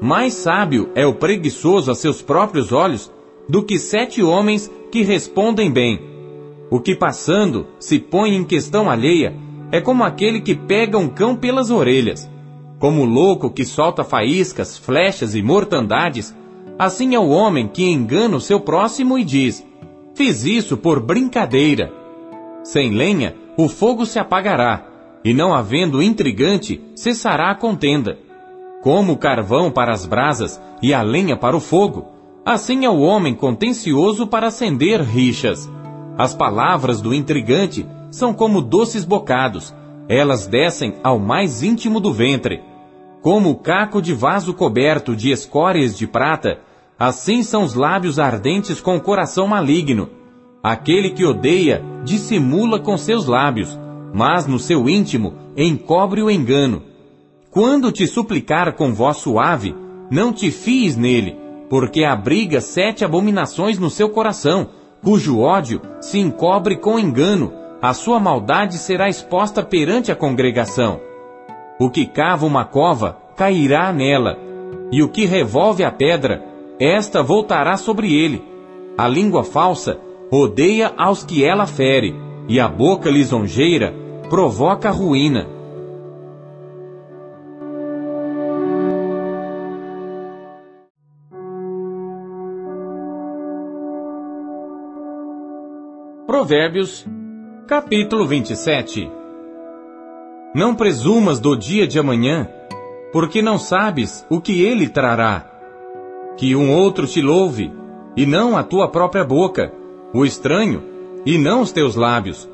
Mais sábio é o preguiçoso a seus próprios olhos do que sete homens que respondem bem. O que passando se põe em questão alheia é como aquele que pega um cão pelas orelhas. Como o louco que solta faíscas, flechas e mortandades, assim é o homem que engana o seu próximo e diz: Fiz isso por brincadeira. Sem lenha, o fogo se apagará, e não havendo intrigante, cessará a contenda. Como o carvão para as brasas e a lenha para o fogo, assim é o homem contencioso para acender rixas. As palavras do intrigante são como doces bocados, elas descem ao mais íntimo do ventre. Como o caco de vaso coberto de escórias de prata, assim são os lábios ardentes com o coração maligno. Aquele que odeia dissimula com seus lábios, mas no seu íntimo encobre o engano. Quando te suplicar com voz suave, não te fies nele, porque abriga sete abominações no seu coração, cujo ódio se encobre com engano, a sua maldade será exposta perante a congregação. O que cava uma cova, cairá nela, e o que revolve a pedra, esta voltará sobre ele. A língua falsa odeia aos que ela fere, e a boca lisonjeira provoca ruína. Provérbios, capítulo 27 Não presumas do dia de amanhã, porque não sabes o que ele trará. Que um outro te louve, e não a tua própria boca, o estranho, e não os teus lábios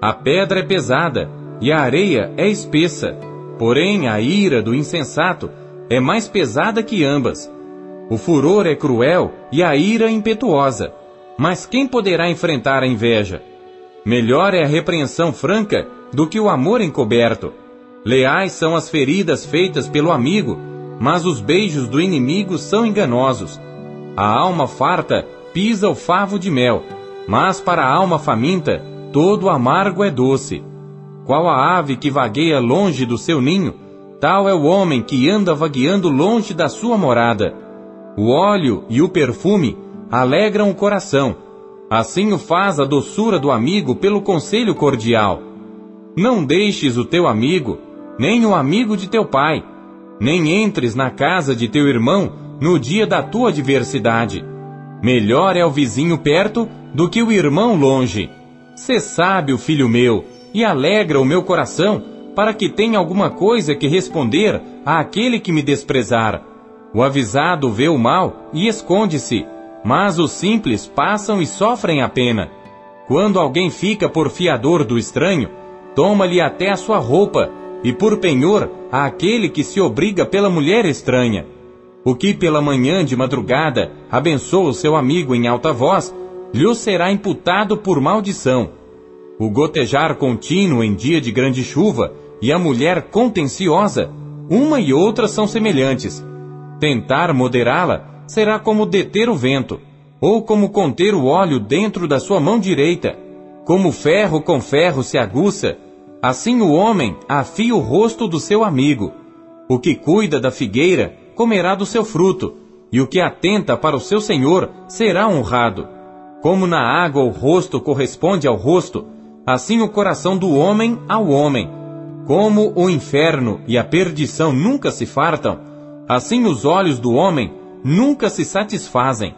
a pedra é pesada e a areia é espessa, porém a ira do insensato é mais pesada que ambas. O furor é cruel e a ira impetuosa, mas quem poderá enfrentar a inveja? Melhor é a repreensão franca do que o amor encoberto. Leais são as feridas feitas pelo amigo, mas os beijos do inimigo são enganosos. A alma farta pisa o favo de mel, mas para a alma faminta todo amargo é doce. Qual a ave que vagueia longe do seu ninho, tal é o homem que anda vagueando longe da sua morada. O óleo e o perfume alegram o coração, assim o faz a doçura do amigo pelo conselho cordial. Não deixes o teu amigo, nem o amigo de teu pai, nem entres na casa de teu irmão no dia da tua adversidade. Melhor é o vizinho perto do que o irmão longe. Sê sábio, filho meu, e alegra o meu coração, para que tenha alguma coisa que responder àquele que me desprezar. O avisado vê o mal e esconde-se, mas os simples passam e sofrem a pena. Quando alguém fica por fiador do estranho, toma-lhe até a sua roupa, e por penhor àquele que se obriga pela mulher estranha. O que pela manhã de madrugada abençoa o seu amigo em alta voz, lhe será imputado por maldição. O gotejar contínuo em dia de grande chuva e a mulher contenciosa, uma e outra são semelhantes. Tentar moderá-la será como deter o vento, ou como conter o óleo dentro da sua mão direita. Como ferro com ferro se aguça, assim o homem afia o rosto do seu amigo. O que cuida da figueira comerá do seu fruto, e o que atenta para o seu senhor será honrado. Como na água o rosto corresponde ao rosto, assim o coração do homem ao homem. Como o inferno e a perdição nunca se fartam, assim os olhos do homem nunca se satisfazem.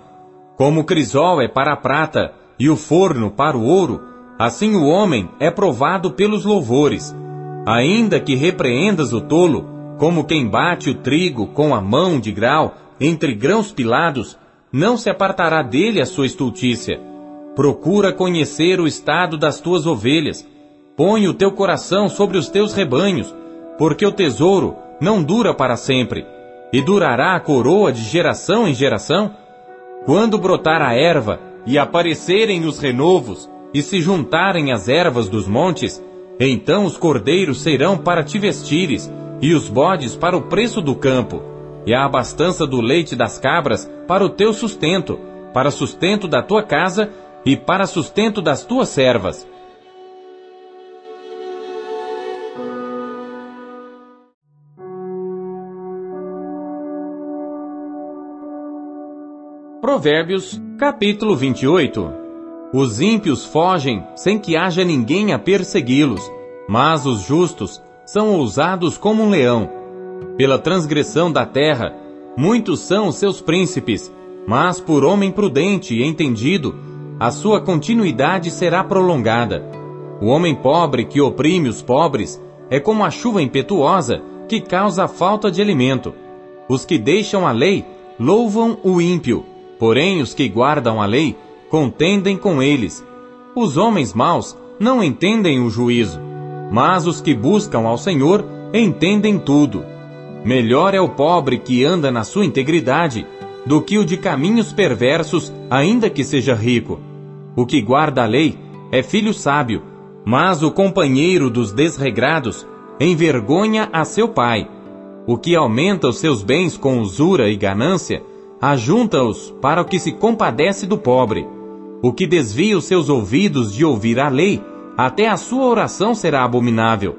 Como o crisol é para a prata e o forno para o ouro, assim o homem é provado pelos louvores. Ainda que repreendas o tolo, como quem bate o trigo com a mão de grau entre grãos pilados, não se apartará dele a sua estultícia. Procura conhecer o estado das tuas ovelhas. Põe o teu coração sobre os teus rebanhos, porque o tesouro não dura para sempre, e durará a coroa de geração em geração. Quando brotar a erva e aparecerem os renovos, e se juntarem as ervas dos montes, então os cordeiros serão para te vestires, e os bodes para o preço do campo e a abastança do leite das cabras para o teu sustento, para sustento da tua casa e para sustento das tuas servas. Provérbios, capítulo 28 Os ímpios fogem sem que haja ninguém a persegui-los, mas os justos são ousados como um leão. Pela transgressão da terra, muitos são os seus príncipes, mas por homem prudente e entendido, a sua continuidade será prolongada. O homem pobre que oprime os pobres é como a chuva impetuosa que causa falta de alimento. Os que deixam a lei louvam o ímpio, porém os que guardam a lei contendem com eles. Os homens maus não entendem o juízo, mas os que buscam ao Senhor entendem tudo. Melhor é o pobre que anda na sua integridade do que o de caminhos perversos, ainda que seja rico. O que guarda a lei é filho sábio, mas o companheiro dos desregrados envergonha a seu pai. O que aumenta os seus bens com usura e ganância, ajunta-os para o que se compadece do pobre. O que desvia os seus ouvidos de ouvir a lei, até a sua oração será abominável.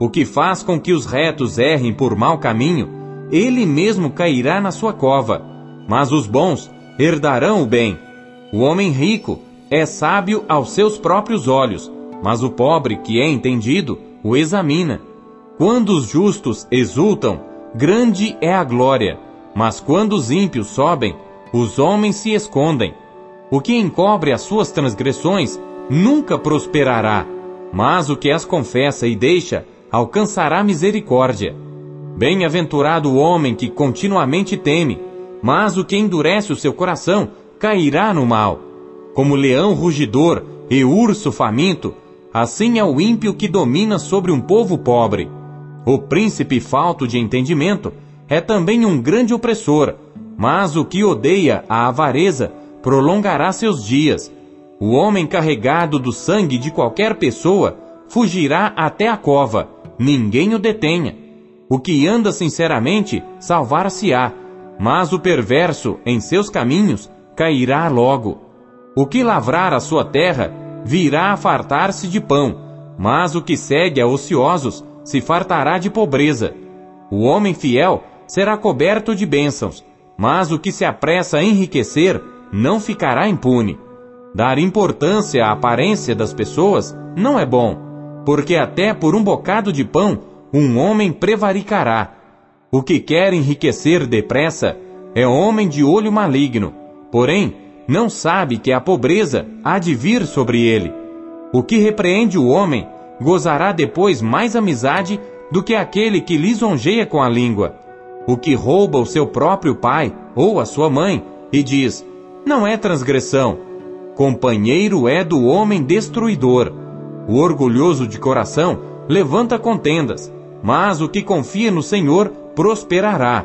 O que faz com que os retos errem por mau caminho, ele mesmo cairá na sua cova. Mas os bons herdarão o bem. O homem rico é sábio aos seus próprios olhos, mas o pobre que é entendido o examina. Quando os justos exultam, grande é a glória, mas quando os ímpios sobem, os homens se escondem. O que encobre as suas transgressões nunca prosperará, mas o que as confessa e deixa alcançará misericórdia. Bem-aventurado o homem que continuamente teme, mas o que endurece o seu coração cairá no mal. Como leão rugidor e urso faminto, assim é o ímpio que domina sobre um povo pobre. O príncipe falto de entendimento é também um grande opressor, mas o que odeia a avareza prolongará seus dias. O homem carregado do sangue de qualquer pessoa fugirá até a cova, ninguém o detenha. O que anda sinceramente salvar-se-á, mas o perverso em seus caminhos cairá logo. O que lavrar a sua terra virá a fartar-se de pão, mas o que segue a ociosos se fartará de pobreza. O homem fiel será coberto de bênçãos, mas o que se apressa a enriquecer não ficará impune. Dar importância à aparência das pessoas não é bom, porque até por um bocado de pão um homem prevaricará. O que quer enriquecer depressa é homem de olho maligno, porém não sabe que a pobreza há de vir sobre ele. O que repreende o homem gozará depois mais amizade do que aquele que lisonjeia com a língua. O que rouba o seu próprio pai ou a sua mãe e diz: Não é transgressão. Companheiro é do homem destruidor. O orgulhoso de coração levanta contendas, mas o que confia no Senhor prosperará.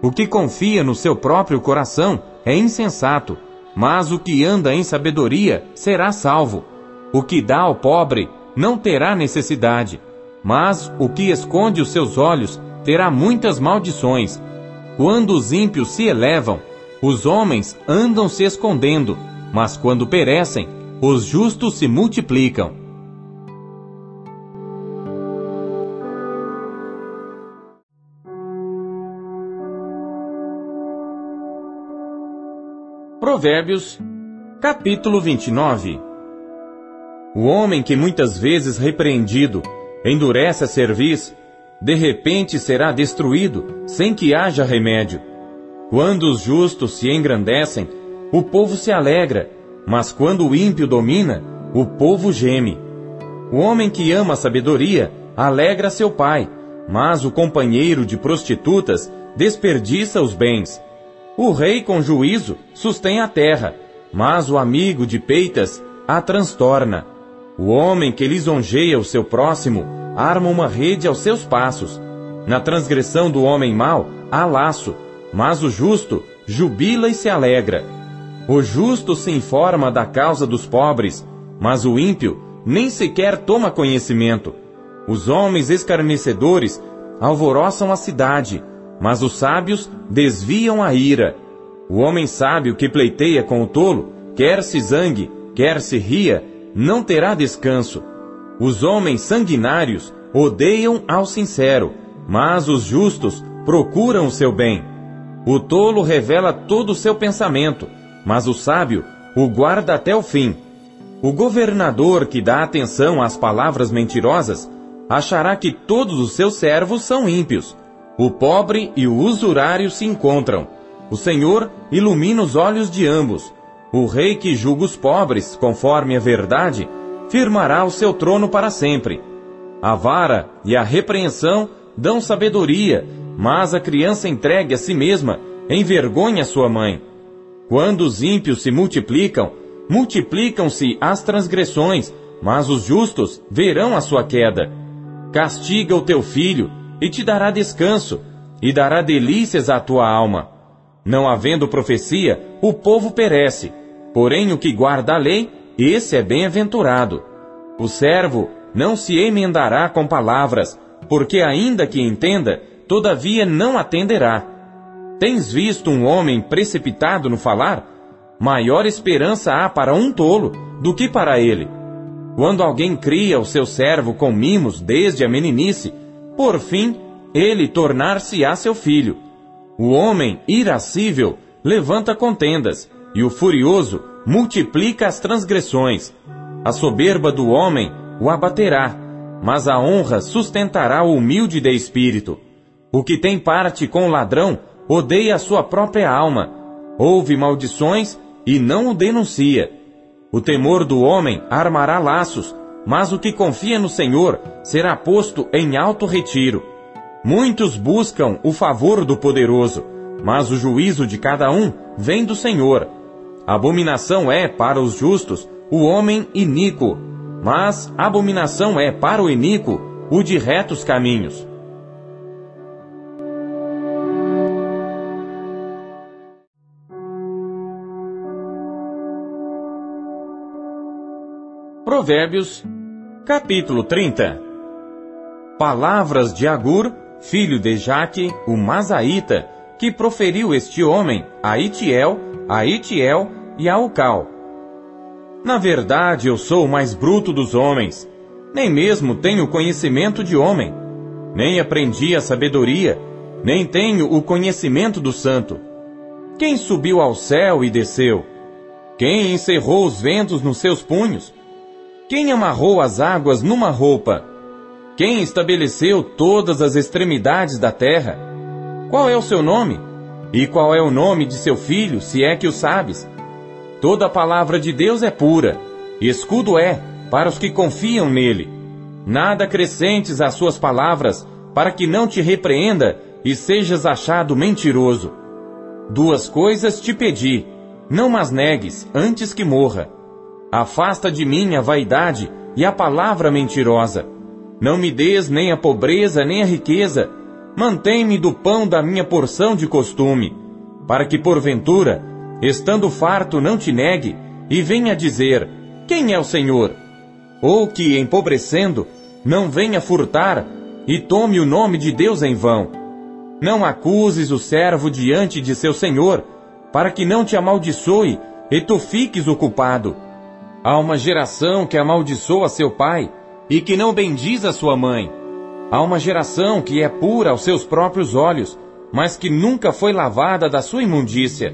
O que confia no seu próprio coração é insensato, mas o que anda em sabedoria será salvo. O que dá ao pobre não terá necessidade, mas o que esconde os seus olhos terá muitas maldições. Quando os ímpios se elevam, os homens andam se escondendo, mas quando perecem, os justos se multiplicam. Provérbios, capítulo 29 O homem que muitas vezes repreendido endurece a cerviz, de repente será destruído sem que haja remédio. Quando os justos se engrandecem, o povo se alegra, mas quando o ímpio domina, o povo geme. O homem que ama a sabedoria alegra seu pai, mas o companheiro de prostitutas desperdiça os bens. O rei com juízo sustém a terra, mas o amigo de peitas a transtorna. O homem que lisonjeia o seu próximo arma uma rede aos seus passos. Na transgressão do homem mau há laço, mas o justo jubila e se alegra. O justo se informa da causa dos pobres, mas o ímpio nem sequer toma conhecimento. Os homens escarnecedores alvoroçam a cidade, mas os sábios desviam a ira. O homem sábio que pleiteia com o tolo, quer se zangue, quer se ria, não terá descanso. Os homens sanguinários odeiam ao sincero, mas os justos procuram o seu bem. O tolo revela todo o seu pensamento, mas o sábio o guarda até o fim. O governador que dá atenção às palavras mentirosas achará que todos os seus servos são ímpios. O pobre e o usurário se encontram. O Senhor ilumina os olhos de ambos. O rei que julga os pobres, conforme a verdade, firmará o seu trono para sempre. A vara e a repreensão dão sabedoria, mas a criança entregue a si mesma envergonha sua mãe. Quando os ímpios se multiplicam, multiplicam-se as transgressões, mas os justos verão a sua queda. Castiga o teu filho, e te dará descanso, e dará delícias à tua alma. Não havendo profecia, o povo perece, porém o que guarda a lei, esse é bem-aventurado. O servo não se emendará com palavras, porque ainda que entenda, todavia não atenderá. Tens visto um homem precipitado no falar? Maior esperança há para um tolo do que para ele. Quando alguém cria o seu servo com mimos desde a meninice, por fim, ele tornar-se-á seu filho. O homem irascível levanta contendas, e o furioso multiplica as transgressões. A soberba do homem o abaterá, mas a honra sustentará o humilde de espírito. O que tem parte com o ladrão odeia a sua própria alma, ouve maldições e não o denuncia. O temor do homem armará laços, mas o que confia no Senhor será posto em alto retiro. Muitos buscam o favor do poderoso, mas o juízo de cada um vem do Senhor. Abominação é para os justos o homem iníquo, mas abominação é para o iníquo o de retos caminhos. Provérbios, capítulo 30 Palavras de Agur, filho de Jaque, o Mazaíta, que proferiu este homem a Itiel, a Itiel e a Ucal. Na verdade, eu sou o mais bruto dos homens, nem mesmo tenho conhecimento de homem, nem aprendi a sabedoria, nem tenho o conhecimento do santo. Quem subiu ao céu e desceu? Quem encerrou os ventos nos seus punhos? Quem amarrou as águas numa roupa? Quem estabeleceu todas as extremidades da terra? Qual é o seu nome? E qual é o nome de seu filho, se é que o sabes? Toda a palavra de Deus é pura, escudo é para os que confiam nele. Nada acrescentes às suas palavras, para que não te repreenda e sejas achado mentiroso. Duas coisas te pedi, não mas negues antes que morra. Afasta de mim a vaidade e a palavra mentirosa. Não me des nem a pobreza nem a riqueza. Mantém-me do pão da minha porção de costume, para que porventura, estando farto, não te negue e venha dizer: Quem é o Senhor? Ou que, empobrecendo, não venha furtar e tome o nome de Deus em vão. Não acuses o servo diante de seu senhor, para que não te amaldiçoe e tu fiques ocupado. Há uma geração que amaldiçoa seu pai e que não bendiz a sua mãe. Há uma geração que é pura aos seus próprios olhos, mas que nunca foi lavada da sua imundícia.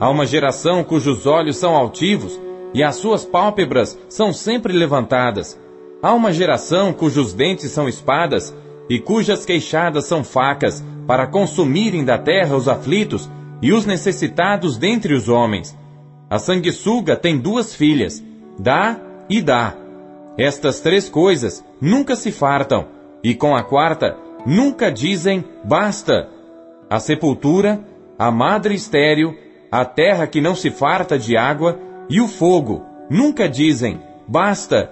Há uma geração cujos olhos são altivos e as suas pálpebras são sempre levantadas. Há uma geração cujos dentes são espadas e cujas queixadas são facas para consumirem da terra os aflitos e os necessitados dentre os homens. A sanguessuga tem duas filhas, dá e dá. Estas três coisas nunca se fartam, e com a quarta nunca dizem basta. A sepultura, a madre estéril, a terra que não se farta de água e o fogo nunca dizem basta.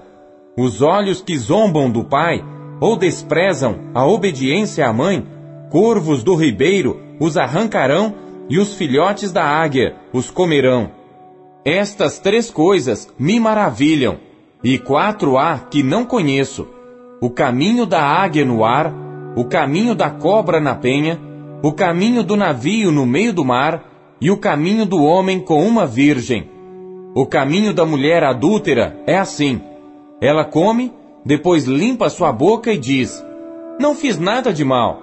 Os olhos que zombam do pai ou desprezam a obediência à mãe, corvos do ribeiro os arrancarão e os filhotes da águia os comerão. Estas três coisas me maravilham, e quatro há que não conheço: o caminho da águia no ar, o caminho da cobra na penha, o caminho do navio no meio do mar, e o caminho do homem com uma virgem. O caminho da mulher adúltera é assim: ela come, depois limpa sua boca e diz: Não fiz nada de mal.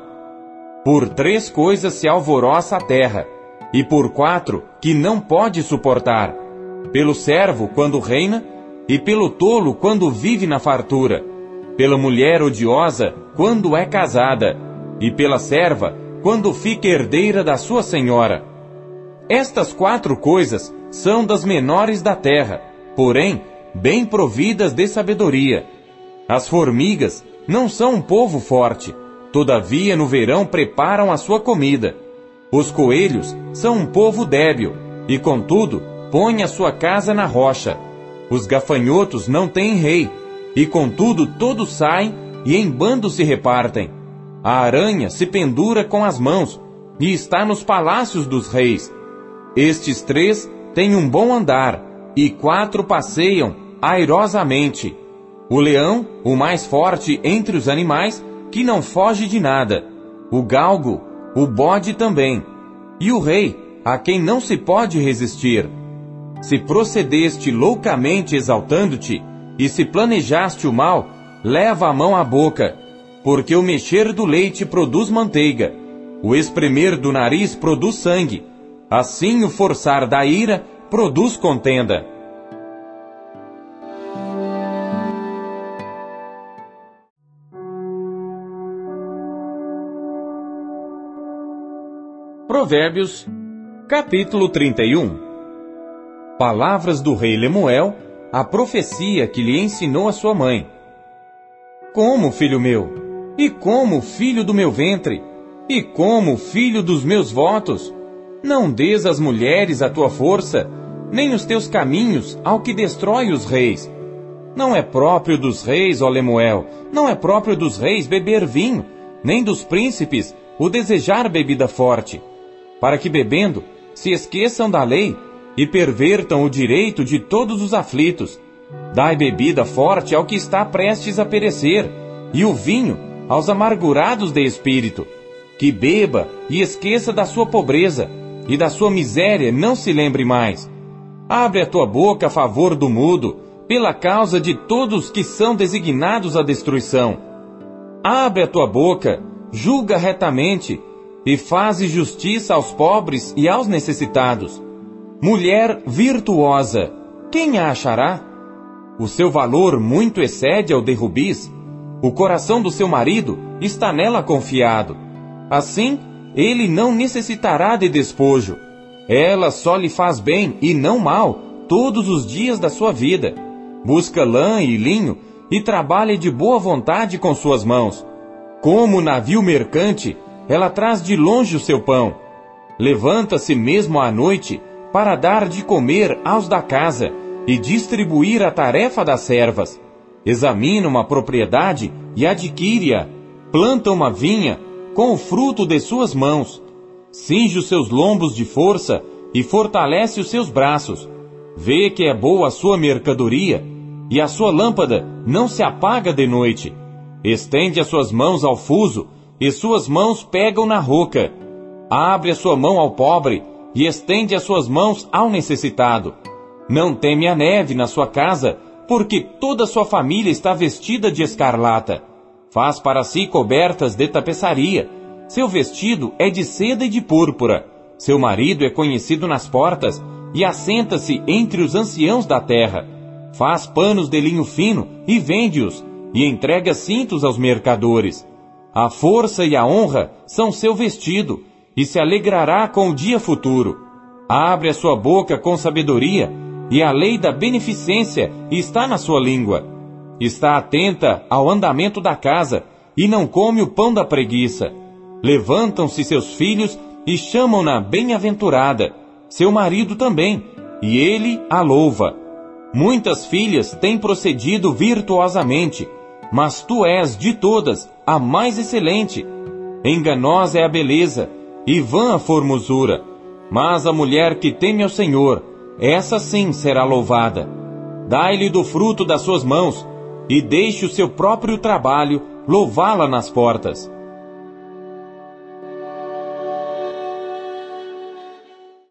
Por três coisas se alvoroça a terra, e por quatro que não pode suportar: pelo servo quando reina, e pelo tolo quando vive na fartura, pela mulher odiosa quando é casada, e pela serva quando fica herdeira da sua senhora. Estas quatro coisas são das menores da terra, porém bem providas de sabedoria. As formigas não são um povo forte, todavia no verão preparam a sua comida. Os coelhos são um povo débil, e contudo põe a sua casa na rocha. Os gafanhotos não têm rei, e contudo todos saem e em bando se repartem. A aranha se pendura com as mãos e está nos palácios dos reis. Estes três têm um bom andar e quatro passeiam airosamente. O leão, o mais forte entre os animais, que não foge de nada. O galgo, o bode também. E o rei, a quem não se pode resistir. Se procedeste loucamente exaltando-te, e se planejaste o mal, leva a mão à boca, porque o mexer do leite produz manteiga, o espremer do nariz produz sangue, assim o forçar da ira produz contenda. Provérbios, capítulo 31 Palavras do rei Lemuel, a profecia que lhe ensinou a sua mãe. Como, filho meu? E como, filho do meu ventre? E como, filho dos meus votos? Não des às mulheres a tua força, nem os teus caminhos ao que destrói os reis. Não é próprio dos reis, ó Lemuel, não é próprio dos reis beber vinho, nem dos príncipes o desejar bebida forte, para que bebendo se esqueçam da lei e pervertam o direito de todos os aflitos. Dai bebida forte ao que está prestes a perecer, e o vinho aos amargurados de espírito. Que beba e esqueça da sua pobreza, e da sua miséria não se lembre mais. Abre a tua boca a favor do mudo, pela causa de todos que são designados à destruição. Abre a tua boca, julga retamente, e faze justiça aos pobres e aos necessitados Mulher virtuosa, quem a achará? O seu valor muito excede ao de rubis. O coração do seu marido está nela confiado. Assim, ele não necessitará de despojo. Ela só lhe faz bem e não mal todos os dias da sua vida. Busca lã e linho e trabalha de boa vontade com suas mãos. Como navio mercante, ela traz de longe o seu pão. Levanta-se mesmo à noite para dar de comer aos da casa e distribuir a tarefa das servas. Examina uma propriedade e adquire-a. Planta uma vinha com o fruto de suas mãos. Cinge os seus lombos de força e fortalece os seus braços. Vê que é boa a sua mercadoria e a sua lâmpada não se apaga de noite. Estende as suas mãos ao fuso e suas mãos pegam na roca. Abre a sua mão ao pobre e estende as suas mãos ao necessitado. Não teme a neve na sua casa, porque toda a sua família está vestida de escarlata. Faz para si cobertas de tapeçaria. Seu vestido é de seda e de púrpura. Seu marido é conhecido nas portas e assenta-se entre os anciãos da terra. Faz panos de linho fino e vende-os, e entrega cintos aos mercadores. A força e a honra são seu vestido, e se alegrará com o dia futuro. Abre a sua boca com sabedoria, e a lei da beneficência está na sua língua. Está atenta ao andamento da casa, e não come o pão da preguiça. Levantam-se seus filhos e chamam-na bem-aventurada, seu marido também, e ele a louva. Muitas filhas têm procedido virtuosamente, mas tu és de todas a mais excelente. Enganosa é a beleza, e vã a formosura. Mas a mulher que teme ao Senhor, essa sim será louvada. Dai-lhe do fruto das suas mãos, e deixe o seu próprio trabalho louvá-la nas portas.